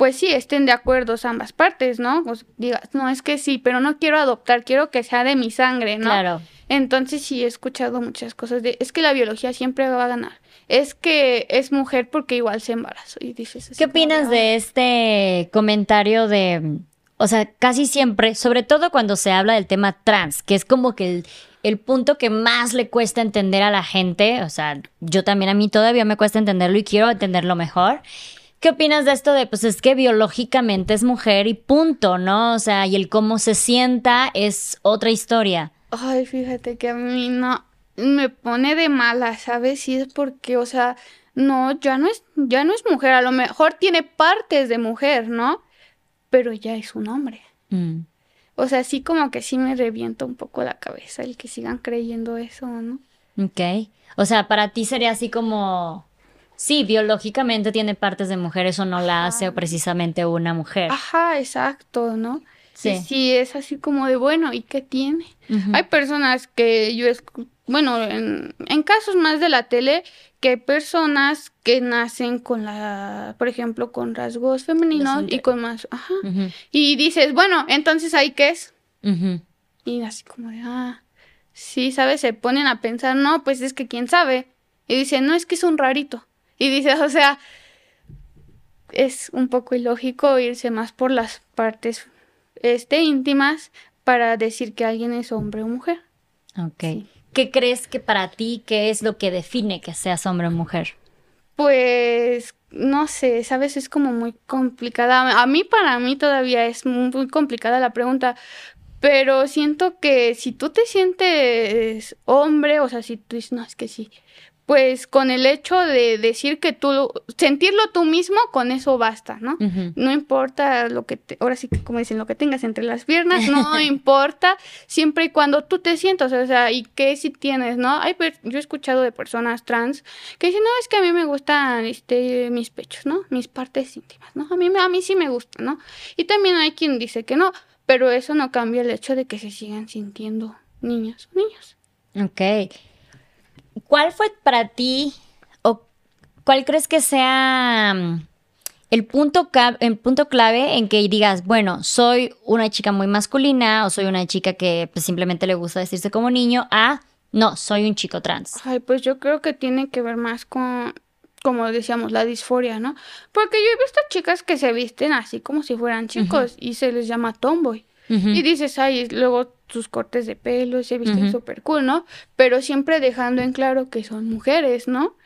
[SPEAKER 2] pues sí, estén de acuerdo ambas partes, ¿no? Pues digas, no, es que sí, pero no quiero adoptar, quiero que sea de mi sangre, ¿no?
[SPEAKER 1] Claro.
[SPEAKER 2] Entonces sí he escuchado muchas cosas de, es que la biología siempre va a ganar. Es que es mujer porque igual se embarazó y dices
[SPEAKER 1] ¿Qué opinas de este comentario de, o sea, casi siempre, sobre todo cuando se habla del tema trans, que es como que el, el punto que más le cuesta entender a la gente, o sea, yo también a mí todavía me cuesta entenderlo y quiero entenderlo mejor ¿Qué opinas de esto de, pues es que biológicamente es mujer y punto, ¿no? O sea, y el cómo se sienta es otra historia.
[SPEAKER 2] Ay, fíjate que a mí no me pone de mala, ¿sabes? Sí es porque, o sea, no, ya no es, ya no es mujer, a lo mejor tiene partes de mujer, ¿no? Pero ya es un hombre. Mm. O sea, sí como que sí me revienta un poco la cabeza el que sigan creyendo eso, ¿no?
[SPEAKER 1] Ok. O sea, para ti sería así como Sí, biológicamente tiene partes de mujer, eso no la hace precisamente una mujer.
[SPEAKER 2] Ajá, exacto, ¿no? Sí. sí, es así como de, bueno, ¿y qué tiene? Hay personas que yo, bueno, en, en, casos más de la tele, que hay personas que nacen con la, por ejemplo, con rasgos femeninos y con más, ajá. Y dices, bueno, entonces ahí qué es. Y así como de, ah, sí, ¿sabes? Se ponen a pensar, no, pues es que quién sabe. Y dicen, no, es que es un rarito. Y dices, o sea, es un poco ilógico irse más por las partes este, íntimas para decir que alguien es hombre o mujer.
[SPEAKER 1] Ok. ¿Qué crees que para ti, qué es lo que define que seas hombre o mujer?
[SPEAKER 2] Pues no sé, sabes, es como muy complicada. A mí, para mí todavía es muy complicada la pregunta, pero siento que si tú te sientes hombre, o sea, si tú dices, no, es que sí, pues con el hecho de decir que tú, sentirlo tú mismo, con eso basta, ¿no? No importa lo que, te, ahora sí que como dicen, lo que tengas entre las piernas, no importa, siempre y cuando tú te sientas, o sea, y qué si tienes, ¿no? Hay, yo he escuchado de personas trans que dicen, no, es que a mí me gustan este, mis pechos, ¿no? Mis partes íntimas, ¿no? A mí, a mí sí me gusta, ¿no? Y también hay quien dice que no, pero eso no cambia el hecho de que se sigan sintiendo niñas o niños.
[SPEAKER 1] Ok. ¿Cuál fue para ti o cuál crees que sea mm, el punto, el punto clave en que digas, bueno, soy una chica muy masculina o soy una chica que pues, simplemente le gusta decirse como niño a, no, soy un chico trans?
[SPEAKER 2] Ay, pues yo creo que tiene que ver más con, como decíamos, la disforia, ¿no? Porque yo he visto chicas que se visten así como si fueran chicos y se les llama tomboy. Y dices, ay, luego sus cortes de pelo, se visten súper cool, ¿no? Pero siempre dejando en claro que son mujeres, ¿no?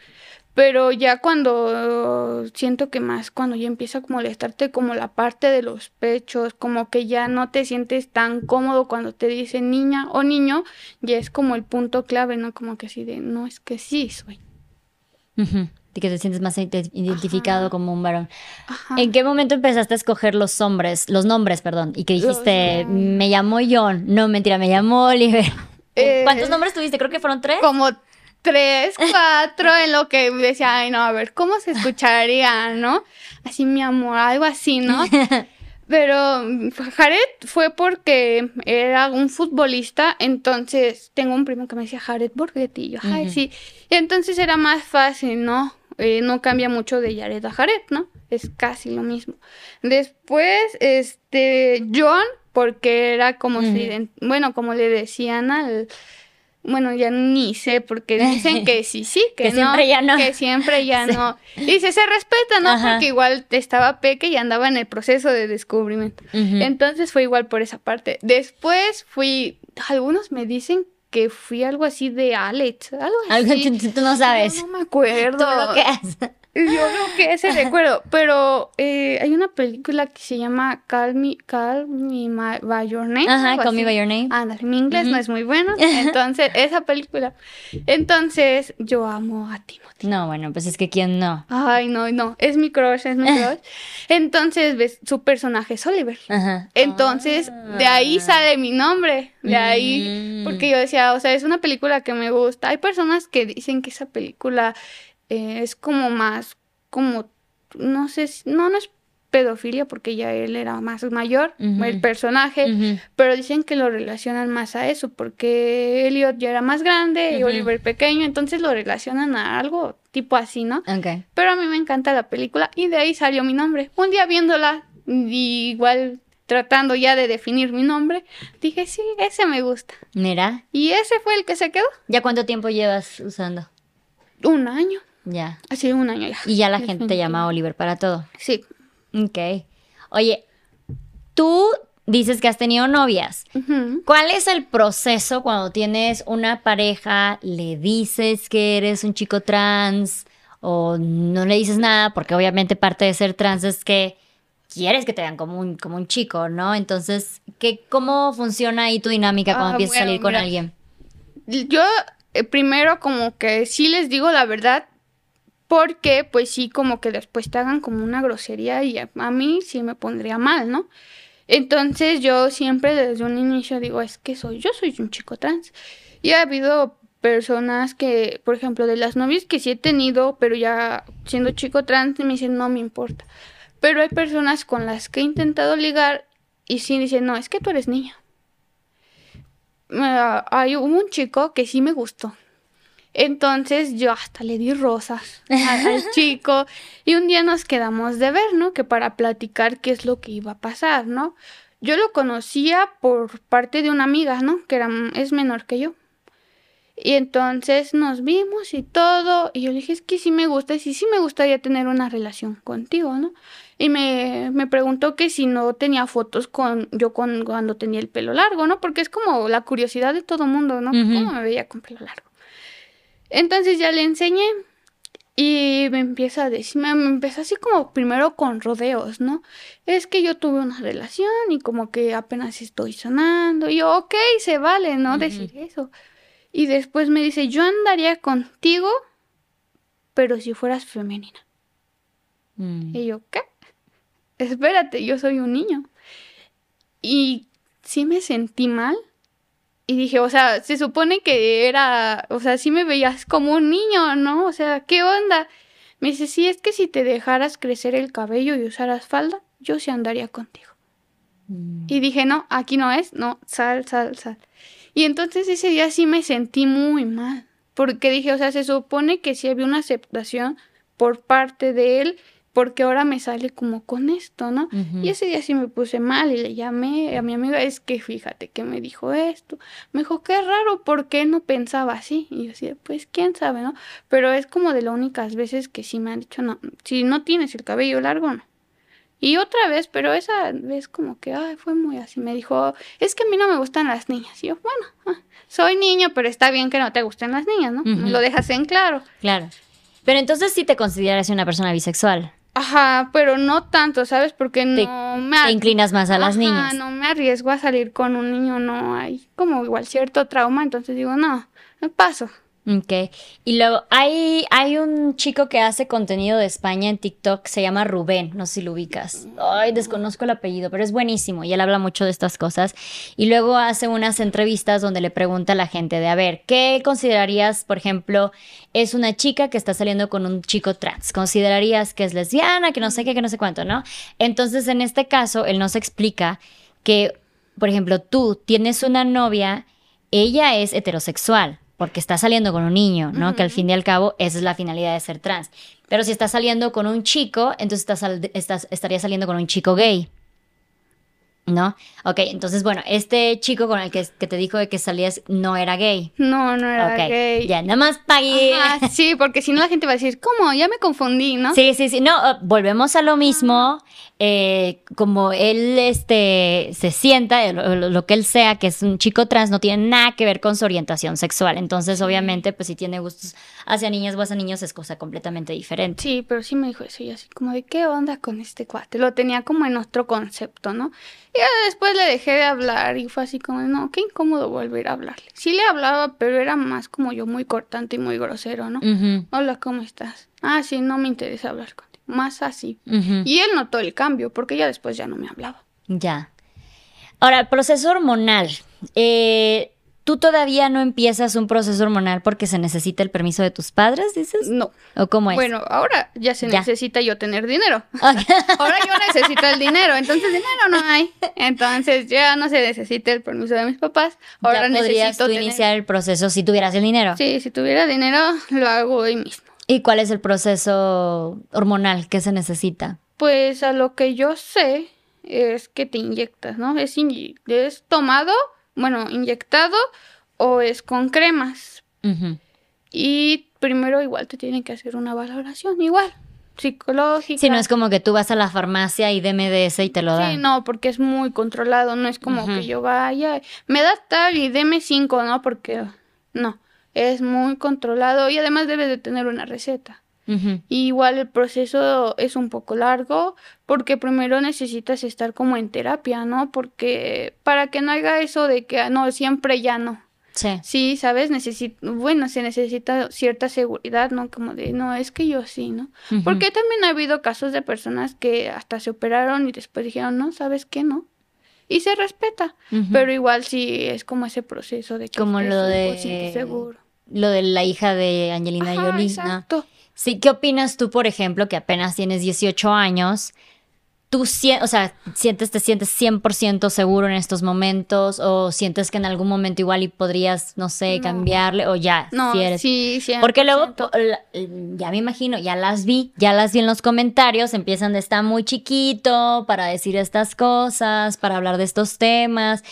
[SPEAKER 2] Pero ya cuando siento que más, cuando ya empieza a molestarte como la parte de los pechos, como que ya no te sientes tan cómodo cuando te dicen niña o niño, ya es como el punto clave, ¿no? Como que así de, no, es que sí soy
[SPEAKER 1] que te sientes más identificado como un varón. ¿En qué momento empezaste a escoger los hombres, los nombres, perdón? Y que dijiste, me llamo John. No, mentira, me llamo Oliver. Eh, ¿Cuántos nombres tuviste? Creo que fueron tres.
[SPEAKER 2] Como tres, cuatro, en lo que decía, ay, no, a ver, ¿cómo se escucharía, no? Así, mi amor, algo así, ¿no? Pero Jared fue porque era un futbolista, entonces tengo un primo que me decía Jared Borghetti, y yo, ay, sí. Y entonces era más fácil, ¿no? Eh, no cambia mucho de Jared a Jared, ¿no? Es casi lo mismo. Después, este, John, porque era como si, bueno, como le decían al, bueno, ya ni sé, porque dicen que sí, sí, que, siempre ya no. Que siempre ya no. Y se, se respeta, ¿no? Porque igual estaba peque y andaba en el proceso de descubrimiento. Entonces fue igual por esa parte. Después fui, algunos me dicen que fui algo así de Alex, algo así.
[SPEAKER 1] Algo que tú no sabes.
[SPEAKER 2] No, me acuerdo.
[SPEAKER 1] Tú lo que
[SPEAKER 2] yo creo que ese recuerdo, pero eh, hay una película que se llama Call Me, Call Me By Your Name.
[SPEAKER 1] Ajá, Call Me By Your Name.
[SPEAKER 2] Anda, mi inglés no es muy bueno, entonces esa película. Entonces yo amo a Timothy.
[SPEAKER 1] No, bueno, pues es que quién no.
[SPEAKER 2] Ay, no, no, es mi crush, es mi crush. entonces, ves, su personaje es Oliver. Ajá. Entonces, de ahí ah. sale mi nombre, de ahí, porque mm. yo decía, o sea, es una película que me gusta. Hay personas que dicen que esa película eh, es como más, como, no sé, no, no es pedofilia porque ya él era más mayor, el personaje, pero dicen que lo relacionan más a eso porque Elliot ya era más grande y Oliver pequeño, entonces lo relacionan a algo tipo así, ¿no? Pero a mí me encanta la película y de ahí salió mi nombre. Un día viéndola, igual tratando ya de definir mi nombre, dije, sí, ese me gusta.
[SPEAKER 1] Mira.
[SPEAKER 2] Y ese fue el que se quedó.
[SPEAKER 1] ¿Ya cuánto tiempo llevas usando?
[SPEAKER 2] Un año.
[SPEAKER 1] Ya.
[SPEAKER 2] Hace un año ya.
[SPEAKER 1] Y ya la gente te llama Oliver para todo.
[SPEAKER 2] Sí.
[SPEAKER 1] Ok. Oye, tú dices que has tenido novias. ¿Cuál es el proceso cuando tienes una pareja, le dices que eres un chico trans o no le dices nada? Porque obviamente parte de ser trans es que quieres que te vean como un, como un chico, ¿no? Entonces, ¿qué, ¿cómo funciona ahí tu dinámica cuando ah, empiezas a salir con alguien?
[SPEAKER 2] Yo eh, primero como que sí les digo la verdad, porque pues sí como que después te hagan como una grosería y a, mí sí me pondría mal, ¿no? Entonces yo siempre desde un inicio digo, es que soy, yo soy un chico trans. Y ha habido personas que, por ejemplo, de las novias que sí he tenido, pero ya siendo chico trans, me dicen, no me importa. Pero hay personas con las que he intentado ligar y sí dicen, no, es que tú eres niña. Uh, hay un chico que sí me gustó entonces yo hasta le di rosas al, chico y un día nos quedamos de ver, ¿no? Que para platicar qué es lo que iba a pasar, ¿no? Yo lo conocía por parte de una amiga, ¿no? Que era, es menor que yo. Y entonces nos vimos y todo. Y yo le dije, es que sí me gusta, y sí, sí me gustaría tener una relación contigo, ¿no? Y me, me preguntó que si no tenía fotos con yo con, cuando tenía el pelo largo, ¿no? Porque es como la curiosidad de todo mundo, ¿no? ¿Cómo me veía con pelo largo? Entonces ya le enseñé y me empieza a decir, me, empezó así como primero con rodeos, ¿no? Es que yo tuve una relación y como que apenas estoy sonando. Y yo, ok, se vale, ¿no? Decir eso. Y después me dice, yo andaría contigo, pero si fueras femenina. Mm. Y yo, ¿qué? Espérate, yo soy un niño. Y sí me sentí mal. Y dije, o sea, se supone que era, o sea, sí me veías como un niño, ¿no? O sea, ¿qué onda? Me dice, sí, es que si te dejaras crecer el cabello y usaras falda, yo sí andaría contigo. Mm. Y dije, no, aquí no es, no, sal, sal, sal. Y entonces ese día sí me sentí muy mal, porque dije, o sea, se supone que sí había una aceptación por parte de él, porque ahora me sale como con esto, ¿no? Y ese día sí me puse mal y le llamé a mi amiga, es que fíjate que me dijo esto. Me dijo, qué raro, ¿por qué no pensaba así? Y yo decía, pues quién sabe, ¿no? Pero es como de las únicas veces que sí me han dicho, no, si no tienes el cabello largo, no. Y otra vez, pero esa vez como que ay, fue muy así. Me dijo, es que a mí no me gustan las niñas. Y yo, bueno, ah, soy niño, pero está bien que no te gusten las niñas, ¿no? Lo dejas en claro.
[SPEAKER 1] Claro. Pero entonces sí te consideras una persona bisexual.
[SPEAKER 2] Ajá, pero no tanto, ¿sabes? Porque no
[SPEAKER 1] me... Te inclinas más a las niñas.
[SPEAKER 2] no me arriesgo a salir con un niño, no hay como igual cierto trauma, entonces digo, no, me paso.
[SPEAKER 1] Ok. Y luego hay, hay un chico que hace contenido de España en TikTok, se llama Rubén, no sé si lo ubicas. Ay, desconozco el apellido, pero es buenísimo y él habla mucho de estas cosas. Y luego hace unas entrevistas donde le pregunta a la gente de, a ver, ¿qué considerarías, por ejemplo, es una chica que está saliendo con un chico trans? ¿Considerarías que es lesbiana, que no sé qué, que no sé cuánto, no? Entonces, en este caso, él nos explica que, por ejemplo, tú tienes una novia, ella es heterosexual porque está saliendo con un niño, ¿no? Que al fin y al cabo esa es la finalidad de ser trans. Pero si estás saliendo con un chico, entonces estás, estaría saliendo con un chico gay. ¿No? Ok, entonces, bueno, este chico con el que, te dijo de que salías no era gay.
[SPEAKER 2] No, no era gay.
[SPEAKER 1] Ya, nada más pagué.
[SPEAKER 2] sí, porque si no la gente va a decir, ¿cómo? Ya me confundí, ¿no?
[SPEAKER 1] Sí, sí, sí. No, uh, volvemos a lo mismo. Eh, como él este, se sienta, eh, lo, que él sea, que es un chico trans, no tiene nada que ver con su orientación sexual. Entonces, obviamente, pues si tiene gustos hacia niñas o hacia niños, es cosa completamente diferente.
[SPEAKER 2] Sí, pero sí me dijo eso y así como de qué onda con este cuate. Lo tenía como en otro concepto, ¿no? Y después le dejé de hablar y fue así como, no, qué incómodo volver a hablarle. Sí le hablaba, pero era más como yo muy cortante y muy grosero, ¿no? Hola, ¿cómo estás? Ah, sí, no me interesa hablar contigo más así. Y él notó el cambio, porque ya después ya no me hablaba.
[SPEAKER 1] Ya. Ahora, proceso hormonal. Eh, ¿Tú todavía no empiezas un proceso hormonal porque se necesita el permiso de tus padres, dices?
[SPEAKER 2] No.
[SPEAKER 1] ¿O cómo es?
[SPEAKER 2] Bueno, ahora ya se necesita yo tener dinero. ahora yo necesito el dinero, entonces dinero no hay. Entonces ya no se necesita el permiso de mis papás. Ahora
[SPEAKER 1] ya podrías tú iniciar el proceso si tuvieras el dinero.
[SPEAKER 2] Sí, si tuviera dinero lo hago hoy mismo.
[SPEAKER 1] ¿Y cuál es el proceso hormonal que se necesita?
[SPEAKER 2] Pues a lo que yo sé es que te inyectas, ¿no? Es, es tomado, bueno, inyectado o es con cremas. Y primero igual te tienen que hacer una valoración, igual, psicológica.
[SPEAKER 1] Si no es como que tú vas a la farmacia y deme de ese y te lo dan.
[SPEAKER 2] Sí, no, porque es muy controlado, no es como que yo vaya, me da tal y deme cinco, ¿no? Porque no es muy controlado y además debe de tener una receta. Igual el proceso es un poco largo porque primero necesitas estar como en terapia, ¿no? Porque para que no haya eso de que ah, no, siempre ya no.
[SPEAKER 1] Sí.
[SPEAKER 2] Sí, ¿sabes? Necesito, bueno, se necesita cierta seguridad, ¿no? Como de, no, es que yo sí, ¿no? Porque también ha habido casos de personas que hasta se operaron y después dijeron, no, ¿sabes qué? No y se respeta, pero igual sí es como ese proceso de que
[SPEAKER 1] como lo de seguro lo de la hija de Angelina Jolie. Exacto. Sí, ¿qué opinas tú, por ejemplo, que apenas tienes 18 años? ¿Tú o sea, sientes, te sientes 100% seguro en estos momentos o sientes que en algún momento igual y podrías, no sé, cambiarle o ya?
[SPEAKER 2] No, si eres... sí,
[SPEAKER 1] Porque luego, ya me imagino, ya las vi, ya las vi en los comentarios, empiezan de estar muy chiquito para decir estas cosas, para hablar de estos temas.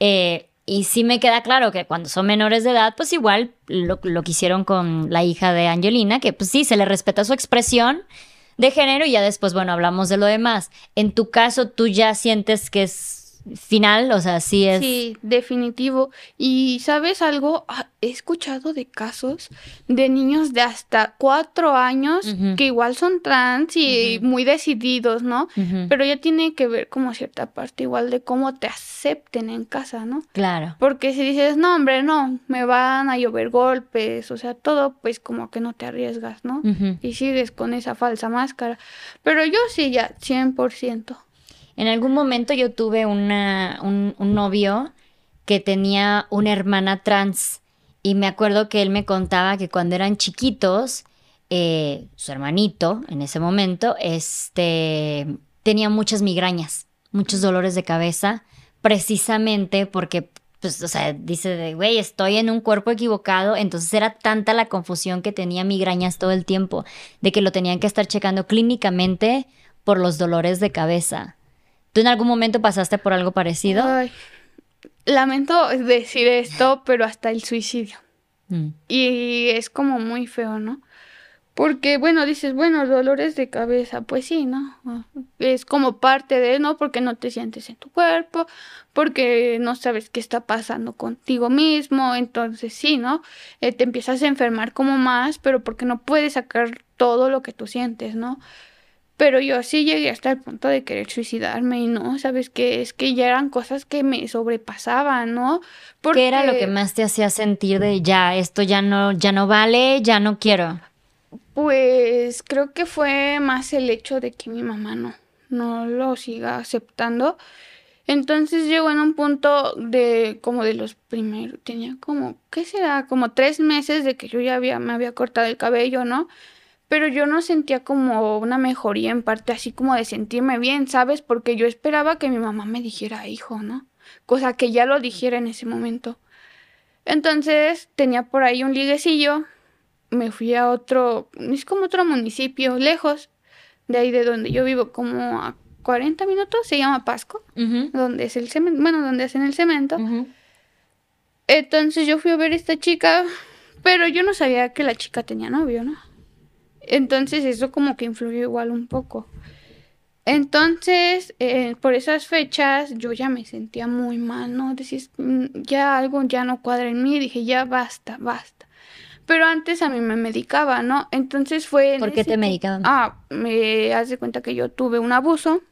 [SPEAKER 1] Eh, Y sí me queda claro que cuando son menores de edad, pues igual lo, lo que hicieron con la hija de Angelina, que pues sí, se le respeta su expresión de género y ya después, bueno, hablamos de lo demás. En tu caso, tú ya sientes que es final, o sea, sí es.
[SPEAKER 2] Sí, definitivo. Y sabes algo, Ah, he escuchado de casos de niños de hasta cuatro años que igual son trans y muy decididos, ¿no? Pero ya tiene que ver como cierta parte igual de cómo te acepten en casa, ¿no?
[SPEAKER 1] Claro.
[SPEAKER 2] Porque si dices, no, hombre, no, me van a llover golpes, o sea, todo, pues como que no te arriesgas, ¿no? Y sigues con esa falsa máscara. Pero yo sí, ya, 100%.
[SPEAKER 1] En algún momento yo tuve una, un, un novio que tenía una hermana trans y me acuerdo que él me contaba que cuando eran chiquitos, eh, su hermanito en ese momento, este, tenía muchas migrañas, muchos dolores de cabeza, precisamente porque, pues, o sea, dice güey, estoy en un cuerpo equivocado, entonces era tanta la confusión que tenía migrañas todo el tiempo, de que lo tenían que estar checando clínicamente por los dolores de cabeza. ¿Tú en algún momento pasaste por algo parecido?
[SPEAKER 2] Ay, lamento decir esto, pero hasta el suicidio.
[SPEAKER 1] Mm.
[SPEAKER 2] Y es como muy feo, ¿no? Porque, bueno, dices, bueno, dolores de cabeza, pues sí, ¿no? Es como parte de, ¿no? Porque no te sientes en tu cuerpo, porque no sabes qué está pasando contigo mismo, entonces sí, ¿no? Eh, te empiezas a enfermar como más, pero porque no puedes sacar todo lo que tú sientes, ¿no? Pero yo sí llegué hasta el punto de querer suicidarme y no, ¿sabes qué? Es que ya eran cosas que me sobrepasaban, ¿no?
[SPEAKER 1] ¿Qué era lo
[SPEAKER 2] Porque-
[SPEAKER 1] que más te hacía sentir de ya, esto ya no, ya no vale, ya no quiero?
[SPEAKER 2] Pues creo que fue más el hecho de que mi mamá no, no lo siga aceptando. Entonces llegó en un punto de como de los primeros, tenía como, ¿qué será? Como tres meses de que yo ya había, me había cortado el cabello, ¿no? Pero yo no sentía como una mejoría en parte así como de sentirme bien, ¿sabes? Porque yo esperaba que mi mamá me dijera hijo, ¿no? Cosa que ya lo dijera en ese momento. Entonces tenía por ahí un liguecillo, me fui a otro, es como otro municipio lejos de ahí de donde yo vivo, como a 40 minutos, se llama Pasco, donde es el cemento, bueno, donde hacen el cemento. Entonces yo fui a ver a esta chica, pero yo no sabía que la chica tenía novio, ¿no? Entonces eso como que influyó igual un poco. Entonces, eh, por esas fechas yo ya me sentía muy mal, ¿no? Decís, "Mm, ya algo ya no cuadra en mí, dije, ya basta, basta. Pero antes a mí me medicaba, ¿no? Entonces fue... en
[SPEAKER 1] ¿Por qué te medicaban?
[SPEAKER 2] Ah, me hace cuenta que yo tuve un abuso.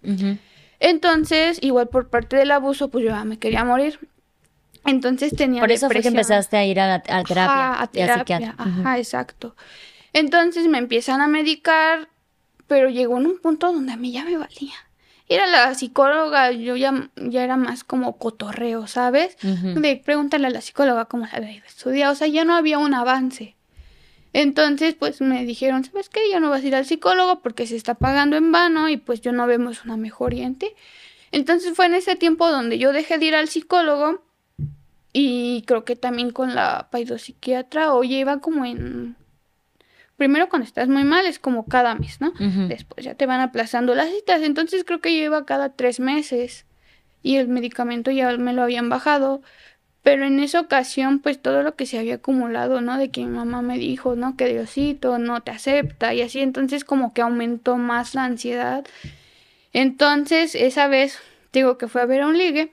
[SPEAKER 2] Entonces, igual por parte del abuso, pues yo ya me quería morir. Entonces tenía
[SPEAKER 1] Por eso fue que
[SPEAKER 2] depresión.
[SPEAKER 1] empezaste a ir a, la, a terapia.
[SPEAKER 2] Ajá, a
[SPEAKER 1] y a
[SPEAKER 2] terapia.
[SPEAKER 1] psiquiatra.
[SPEAKER 2] Ajá, exacto. Entonces me empiezan a medicar, pero llegó en un punto donde a mí ya me valía. Era la psicóloga, yo ya, ya era más como cotorreo, ¿sabes? De pregúntale a la psicóloga cómo la había estudiado, o sea, ya no había un avance. Entonces, pues me dijeron, ¿sabes qué? Ya no vas a ir al psicólogo porque se está pagando en vano y pues yo no vemos una mejoría en ti. Entonces fue en ese tiempo donde yo dejé de ir al psicólogo y creo que también con la paidopsiquiatra, oye, iba como en... Primero cuando estás muy mal es como cada mes, ¿no? Después ya te van aplazando las citas. Entonces creo que yo iba cada tres meses y el medicamento ya me lo habían bajado. Pero en esa ocasión, pues todo lo que se había acumulado, ¿no? De que mi mamá me dijo, ¿no? Que Diosito no te acepta y así. Entonces como que aumentó más la ansiedad. Entonces esa vez, digo que fue a ver a un ligue.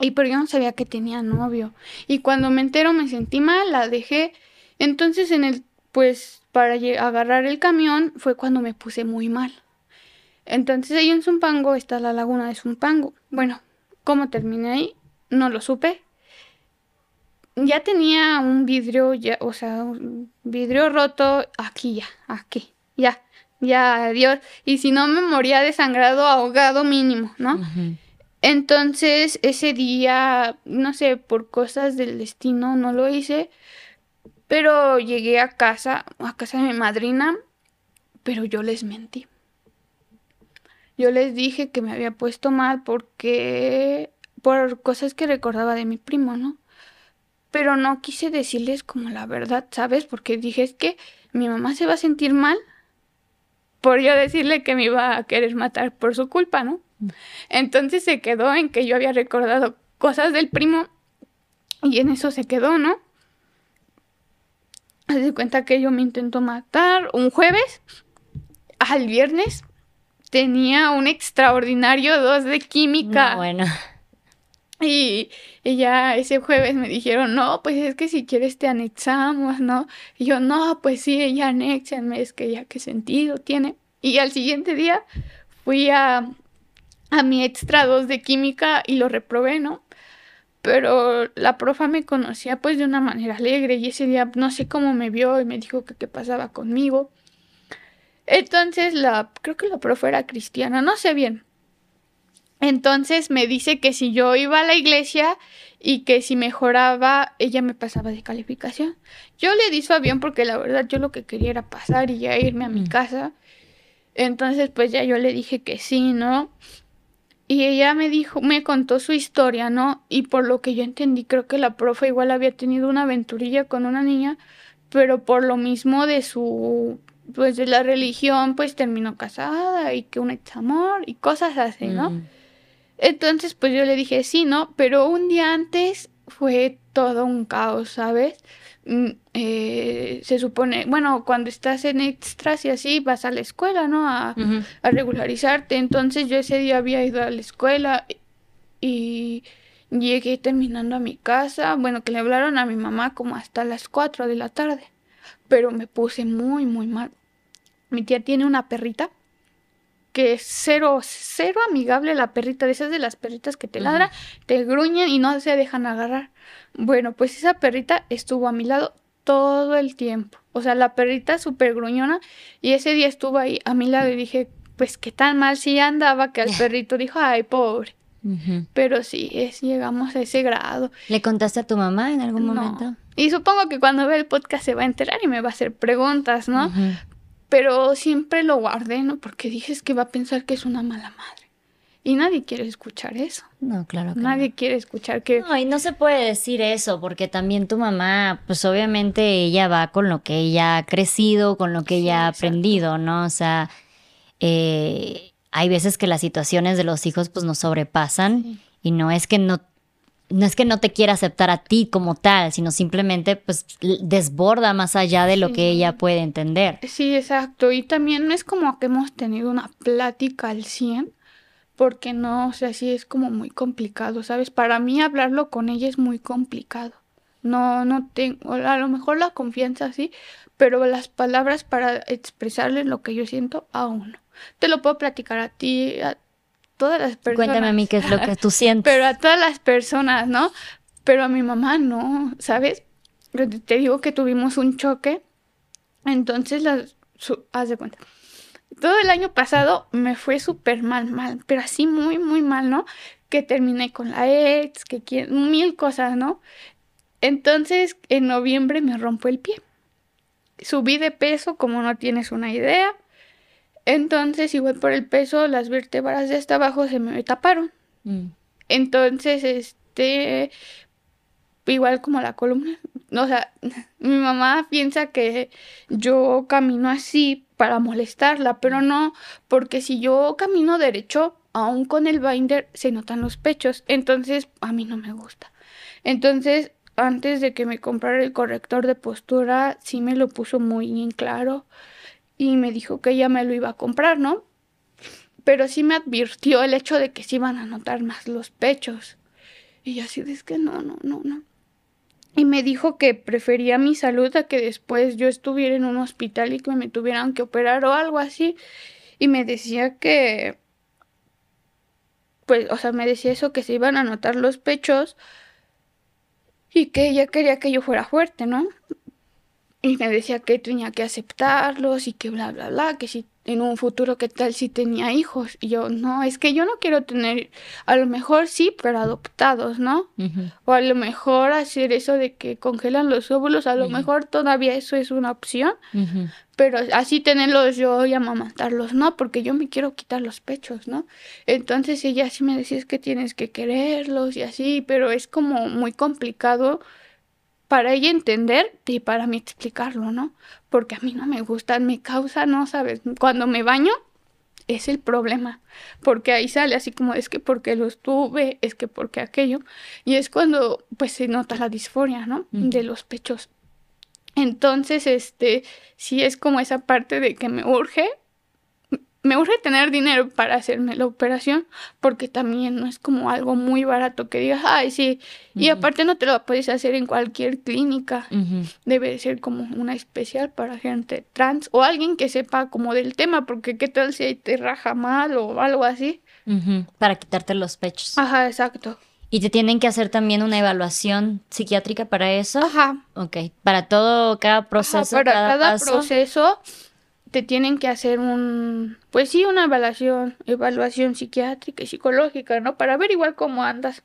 [SPEAKER 2] Y pero yo no sabía que tenía novio. Y cuando me entero me sentí mal, la dejé. Entonces en el, pues para agarrar el camión fue cuando me puse muy mal. Entonces ahí en Zumpango está la laguna de Zumpango. Bueno, ¿cómo terminé ahí? No lo supe. Ya tenía un vidrio, ya, o sea, un vidrio roto aquí ya, aquí, ya, ya, adiós. Y si no me moría desangrado, ahogado mínimo, ¿no? Entonces, ese día, no sé, por cosas del destino no lo hice, pero llegué a casa, a casa de mi madrina, pero yo les mentí. Yo les dije que me había puesto mal porque por cosas que recordaba de mi primo, ¿no? Pero no quise decirles como la verdad, ¿sabes? Porque dije, es que mi mamá se va a sentir mal por yo decirle que me iba a querer matar por su culpa, ¿no? Entonces se quedó en que yo había recordado cosas del primo y en eso se quedó, ¿no? Haz de cuenta que yo me intentó matar un jueves, al viernes tenía un extraordinario dos de química.
[SPEAKER 1] No, bueno.
[SPEAKER 2] Y, y, ya ese jueves me dijeron, no, pues es que si quieres te anexamos, ¿no? Y yo, no, pues sí, ya anexenme, es que ya qué sentido tiene. Y al siguiente día fui a, a mi extra 2 de química y lo reprobé, ¿no? Pero la profa me conocía pues de una manera alegre y ese día no sé cómo me vio y me dijo que qué pasaba conmigo. Entonces la, creo que la profe era cristiana, no sé bien. Entonces me dice que si yo iba a la iglesia y que si mejoraba, ella me pasaba de calificación. Yo le di su avión porque la verdad yo lo que quería era pasar y ya irme a mi casa. Entonces pues ya yo le dije que sí, ¿no? Y ella me dijo, me contó su historia, ¿no? Y por lo que yo entendí, creo que la profe igual había tenido una aventurilla con una niña, pero por lo mismo de su, pues de la religión, pues terminó casada y que un ex amor y cosas así, ¿no?
[SPEAKER 1] Mm.
[SPEAKER 2] Entonces, pues yo le dije sí, ¿no? Pero un día antes fue todo un caos, ¿sabes? Mm, eh, se supone, bueno, cuando estás en extras y así, vas a la escuela, ¿no? A, a regularizarte. Entonces yo ese día había ido a la escuela y llegué terminando a mi casa. Bueno, que le hablaron a mi mamá como hasta las 4 de la tarde. Pero me puse muy, muy mal. Mi tía tiene una perrita que es cero, cero amigable la perrita, de esas de las perritas que te
[SPEAKER 1] Ujú.
[SPEAKER 2] ladran, te gruñen y no se dejan agarrar. Bueno, pues esa perrita estuvo a mi lado todo el tiempo. O sea, la perrita súper gruñona y ese día estuvo ahí a mi lado y dije, pues qué tan mal si andaba que al perrito dijo, ay, pobre.
[SPEAKER 1] Ujú.
[SPEAKER 2] Pero sí, es, llegamos a ese grado.
[SPEAKER 1] ¿Le contaste a tu mamá en algún
[SPEAKER 2] No.
[SPEAKER 1] momento?
[SPEAKER 2] Y supongo que cuando vea el podcast se va a enterar y me va a hacer preguntas, ¿no? Pero siempre lo guardé, ¿no? Porque dices que va a pensar que es una mala madre. Y nadie quiere escuchar eso.
[SPEAKER 1] No, claro que no.
[SPEAKER 2] Nadie quiere escuchar que...
[SPEAKER 1] No, y no se puede decir eso, porque también tu mamá, pues obviamente ella va con lo que ella ha crecido, con lo que
[SPEAKER 2] Sí,
[SPEAKER 1] ella ha
[SPEAKER 2] exacto.
[SPEAKER 1] aprendido, ¿no? O sea, eh, hay veces que las situaciones de los hijos pues nos sobrepasan
[SPEAKER 2] Sí.
[SPEAKER 1] y no es que no, no es que no te quiera aceptar a ti como tal, sino simplemente pues desborda más allá de lo
[SPEAKER 2] Sí.
[SPEAKER 1] que ella puede entender.
[SPEAKER 2] Sí, exacto. Y también no es como que hemos tenido una plática al 100, porque no, o sea, sí es como muy complicado, ¿sabes? Para mí hablarlo con ella es muy complicado. No, no tengo, a lo mejor la confianza sí, pero las palabras para expresarle lo que yo siento aún no. Te lo puedo platicar a ti, a todas las personas.
[SPEAKER 1] Cuéntame a mí qué es lo que tú sientes.
[SPEAKER 2] Pero a todas las personas, ¿no? Pero a mi mamá no, ¿sabes? Te- digo que tuvimos un choque, entonces las, su- haz de cuenta. Todo el año pasado me fue súper mal, mal, pero así muy, muy mal, ¿no? Que terminé con la ex, que mil cosas, ¿no? Entonces, en noviembre me rompo el pie. Subí de peso, como no tienes una idea. Entonces, igual por el peso, las vértebras de hasta abajo se me taparon.
[SPEAKER 1] Mm.
[SPEAKER 2] Entonces, este, igual como la columna, o sea, mi mamá piensa que yo camino así para molestarla, pero no, porque si yo camino derecho, aún con el binder se notan los pechos, entonces a mí no me gusta. Entonces, antes de que me comprara el corrector de postura, sí me lo puso muy en claro y me dijo que ella me lo iba a comprar, ¿no? pero sí me advirtió el hecho de que se iban a notar más los pechos. Y yo así es que no, no, no, no. Y me dijo que prefería mi salud a que después yo estuviera en un hospital y que me tuvieran que operar o algo así. Y me decía que, pues, o sea, me decía eso, que se iban a notar los pechos y que ella quería que yo fuera fuerte, ¿no? Y me decía que tenía que aceptarlos y que bla, bla, bla, que si en un futuro qué tal si tenía hijos. Y yo, no, es que yo no quiero tener, a lo mejor sí, pero adoptados, ¿no? O a lo mejor hacer eso de que congelan los óvulos, a lo mejor todavía eso es una opción, pero así tenerlos yo y amamantarlos, no, porque yo me quiero quitar los pechos, ¿no? Entonces ella sí me decía es que tienes que quererlos y así, pero es como muy complicado para ella entender y para mí explicarlo, ¿no? Porque a mí no me gustan, me causa, ¿no? ¿Sabes? Cuando me baño es el problema, porque ahí sale así como es que porque los tuve, es que porque aquello, y es cuando pues se nota la disforia, ¿no? De los pechos. Entonces, este, sí es como esa parte de que me urge, me urge tener dinero para hacerme la operación, porque también no es como algo muy barato que digas, ay, sí, y aparte no te lo puedes hacer en cualquier clínica, debe ser como una especial para gente trans o alguien que sepa como del tema, porque qué tal si te raja mal o algo así.
[SPEAKER 1] Para quitarte los pechos.
[SPEAKER 2] Ajá, exacto.
[SPEAKER 1] ¿Y te tienen que hacer también una evaluación psiquiátrica para eso?
[SPEAKER 2] Ajá.
[SPEAKER 1] Ok. Para todo, cada proceso.
[SPEAKER 2] para cada, proceso te tienen que hacer un, pues sí, una evaluación, evaluación psiquiátrica y psicológica, ¿no? Para ver igual cómo andas.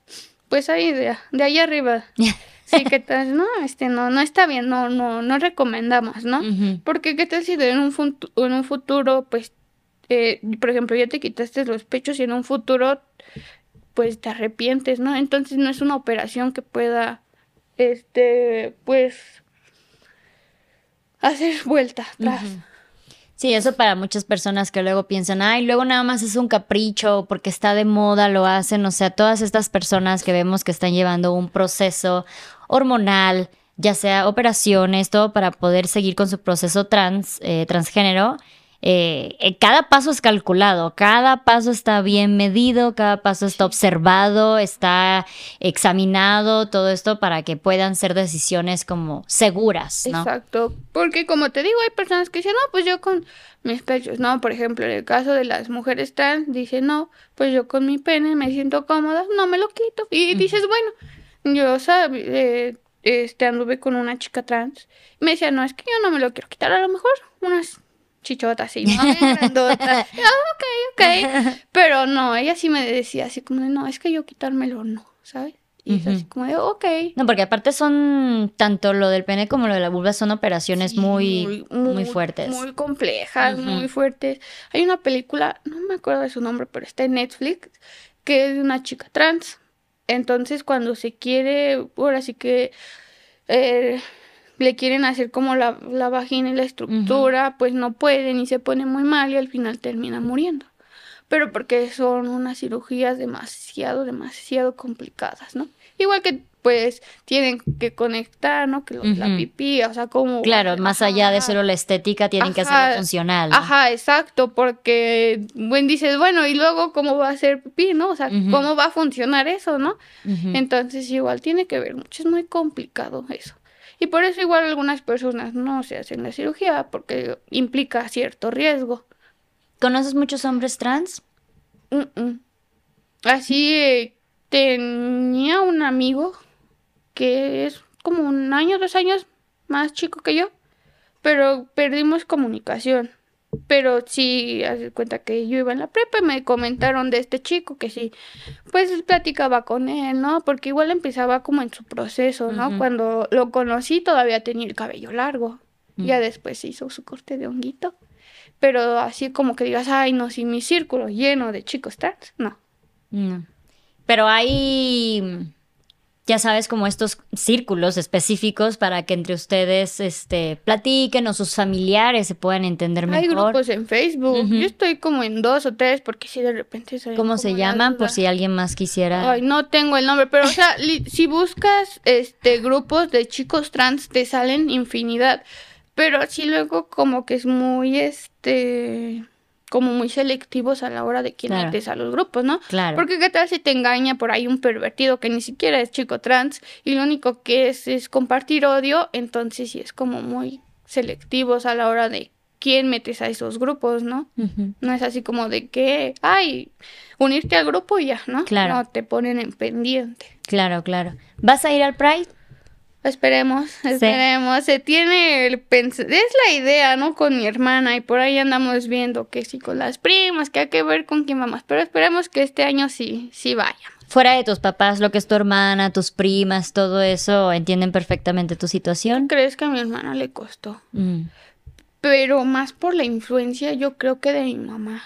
[SPEAKER 2] Pues ahí de, de ahí arriba. Sí, ¿qué tal? No, este no, no está bien, no, no, no recomendamos, ¿no? Porque qué tal si en un, en un futuro, pues, eh, por ejemplo, ya te quitaste los pechos y en un futuro, pues te arrepientes, ¿no? Entonces no es una operación que pueda, este, pues, hacer vuelta atrás.
[SPEAKER 1] Sí, eso para muchas personas que luego piensan, ay, luego nada más es un capricho porque está de moda, lo hacen, o sea, todas estas personas que vemos que están llevando un proceso hormonal, ya sea operaciones, todo para poder seguir con su proceso trans, eh, transgénero, eh, eh, cada paso es calculado, cada paso está bien medido, cada paso está observado, está examinado, todo esto para que puedan ser decisiones como seguras, ¿no?
[SPEAKER 2] Exacto, porque como te digo, hay personas que dicen, no, pues yo con mis pechos, no, por ejemplo, en el caso de las mujeres trans, dicen, no, pues yo con mi pene me siento cómoda, no me lo quito, y dices, bueno, yo. Eh, este, anduve con una chica trans, me decía, no, es que yo no me lo quiero quitar, a lo mejor unas chichota así, ¿no? grandota. ah, ok, ok. Pero no, ella sí me decía así como de, no, es que yo quitármelo no, ¿sabes? Y es así como de, ok.
[SPEAKER 1] No, porque aparte son, tanto lo del pene como lo de la vulva son operaciones muy, muy, fuertes.
[SPEAKER 2] Muy complejas, muy fuertes. Hay una película, no me acuerdo de su nombre, pero está en Netflix, que es de una chica trans. Entonces cuando se quiere, ahora sí que... Eh, le quieren hacer como la, la vagina y la estructura, pues no pueden y se pone muy mal y al final termina muriendo. Pero porque son unas cirugías demasiado, demasiado complicadas, ¿no? Igual que pues tienen que conectar, ¿no? Que la pipí, o sea, como...
[SPEAKER 1] Claro, más allá de solo la estética, tienen que hacerlo funcional.
[SPEAKER 2] Ajá, exacto, porque, bueno, dices, bueno, y luego cómo va a ser pipí, ¿no? O sea, cómo va a funcionar eso, ¿no? Entonces igual tiene que ver mucho, es muy complicado eso. Y por eso igual algunas personas no se hacen la cirugía porque implica cierto riesgo.
[SPEAKER 1] ¿Conoces muchos hombres trans?
[SPEAKER 2] Así eh, tenía un amigo que es como un año, dos años más chico que yo, pero perdimos comunicación. Pero sí, hace cuenta que yo iba en la prepa y me comentaron de este chico que sí, pues platicaba con él, ¿no? Porque igual empezaba como en su proceso, ¿no? Cuando lo conocí todavía tenía el cabello largo. Ya después hizo su corte de honguito. Pero así como que digas, ay, no, si mi círculo lleno de chicos trans, no.
[SPEAKER 1] No. Pero hay ya sabes, como estos círculos específicos para que entre ustedes este, platiquen o sus familiares se puedan entender mejor.
[SPEAKER 2] Hay grupos en Facebook. Yo estoy como en dos o tres porque si de repente...
[SPEAKER 1] ¿Cómo se llaman? Por si alguien más quisiera...
[SPEAKER 2] Ay, no tengo el nombre, pero o sea, si buscas este grupos de chicos trans te salen infinidad. Pero sí luego como que es muy este como muy selectivos a la hora de quién metes a los grupos, ¿no?
[SPEAKER 1] Claro.
[SPEAKER 2] Porque qué tal si te engaña por ahí un pervertido que ni siquiera es chico trans y lo único que es es compartir odio, entonces sí es como muy selectivos a la hora de quién metes a esos grupos, ¿no? No es así como de que, ay, unirte al grupo y ya, ¿no?
[SPEAKER 1] Claro.
[SPEAKER 2] No, te ponen en pendiente.
[SPEAKER 1] Claro, claro. ¿Vas a ir al Pride?
[SPEAKER 2] Esperemos, esperemos. Se tiene el es la idea, ¿no? Con mi hermana y por ahí andamos viendo que sí con las primas, que hay que ver con quién vamos, pero esperemos que este año sí, sí vaya.
[SPEAKER 1] Fuera de tus papás, lo que es tu hermana, tus primas, todo eso, entienden perfectamente tu situación.
[SPEAKER 2] ¿Crees que a mi hermana le costó? Mm. Pero más por la influencia, yo creo que de mi mamá.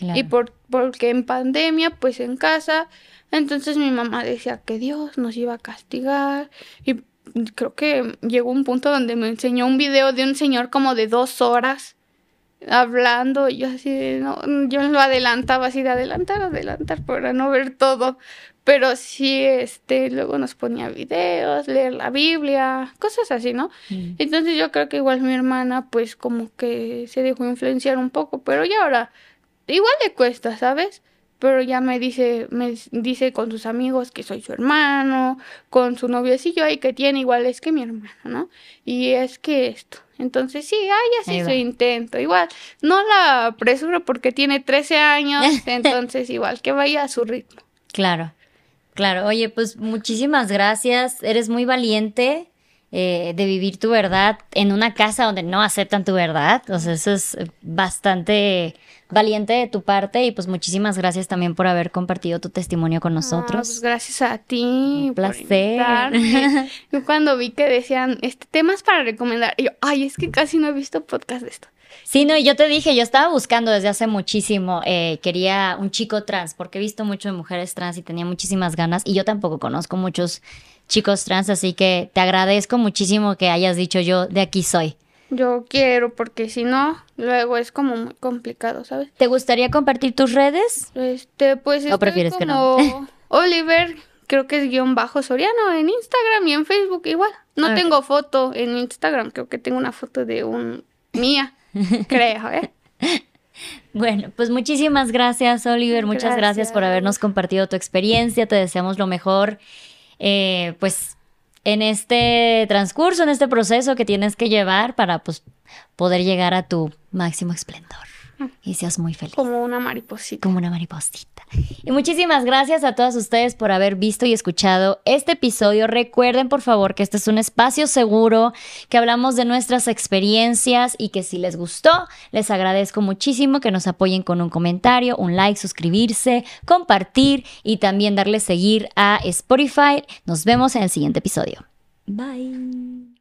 [SPEAKER 2] Y por porque en pandemia, pues en casa, entonces mi mamá decía que Dios nos iba a castigar y creo que llegó un punto donde me enseñó un video de un señor como de dos horas hablando, y yo así de, no, yo lo adelantaba así de adelantar, adelantar para no ver todo, pero sí, este, luego nos ponía videos, leer la Biblia, cosas así, ¿no?
[SPEAKER 1] Mm.
[SPEAKER 2] Entonces yo creo que igual mi hermana, pues como que se dejó influenciar un poco, pero ya ahora, igual le cuesta, ¿sabes? Pero ya me dice, me dice con sus amigos que soy su hermano, con su noviecillo ahí que tiene igual es que mi hermano, ¿no? Y es que esto. Entonces sí, ay, así su intento. Igual, no la apresuro porque tiene 13 años, entonces igual que vaya a su ritmo.
[SPEAKER 1] Claro, claro. Oye, pues muchísimas gracias. Eres muy valiente eh, de vivir tu verdad en una casa donde no aceptan tu verdad. O sea, eso es bastante valiente de tu parte y pues muchísimas gracias también por haber compartido tu testimonio con
[SPEAKER 2] Ah, pues
[SPEAKER 1] nosotros.
[SPEAKER 2] gracias a ti.
[SPEAKER 1] Un placer.
[SPEAKER 2] Yo cuando vi que decían, este temas para recomendar, y yo, ay, es que casi no he visto podcast de esto.
[SPEAKER 1] Sí, no, y yo te dije, yo estaba buscando desde hace muchísimo, eh, quería un chico trans, porque he visto mucho de mujeres trans y tenía muchísimas ganas, y yo tampoco conozco muchos chicos trans, así que te agradezco muchísimo que hayas dicho yo, de aquí soy.
[SPEAKER 2] Yo quiero, porque si no, luego es como muy complicado, ¿sabes?
[SPEAKER 1] ¿Te gustaría compartir tus redes?
[SPEAKER 2] Este, pues
[SPEAKER 1] ¿O prefieres que
[SPEAKER 2] como
[SPEAKER 1] no?
[SPEAKER 2] Oliver, creo que es guion bajo Soriano en Instagram y en Facebook igual. No
[SPEAKER 1] Ok.
[SPEAKER 2] tengo foto en Instagram, creo que tengo una foto de un mía, creo, ¿eh?
[SPEAKER 1] Bueno, pues muchísimas gracias, Oliver. Muchas gracias por habernos compartido tu experiencia. Te deseamos lo mejor, eh, pues, en este transcurso, en este proceso que tienes que llevar para, pues, poder llegar a tu máximo esplendor y seas muy feliz.
[SPEAKER 2] Como una mariposita.
[SPEAKER 1] como una mariposita. Y muchísimas gracias a todos ustedes por haber visto y escuchado este episodio. Recuerden, por favor, que este es un espacio seguro, que hablamos de nuestras experiencias y que si les gustó, les agradezco muchísimo que nos apoyen con un comentario, un like, suscribirse, compartir y también darle seguir a Spotify. Nos vemos en el siguiente episodio. Bye.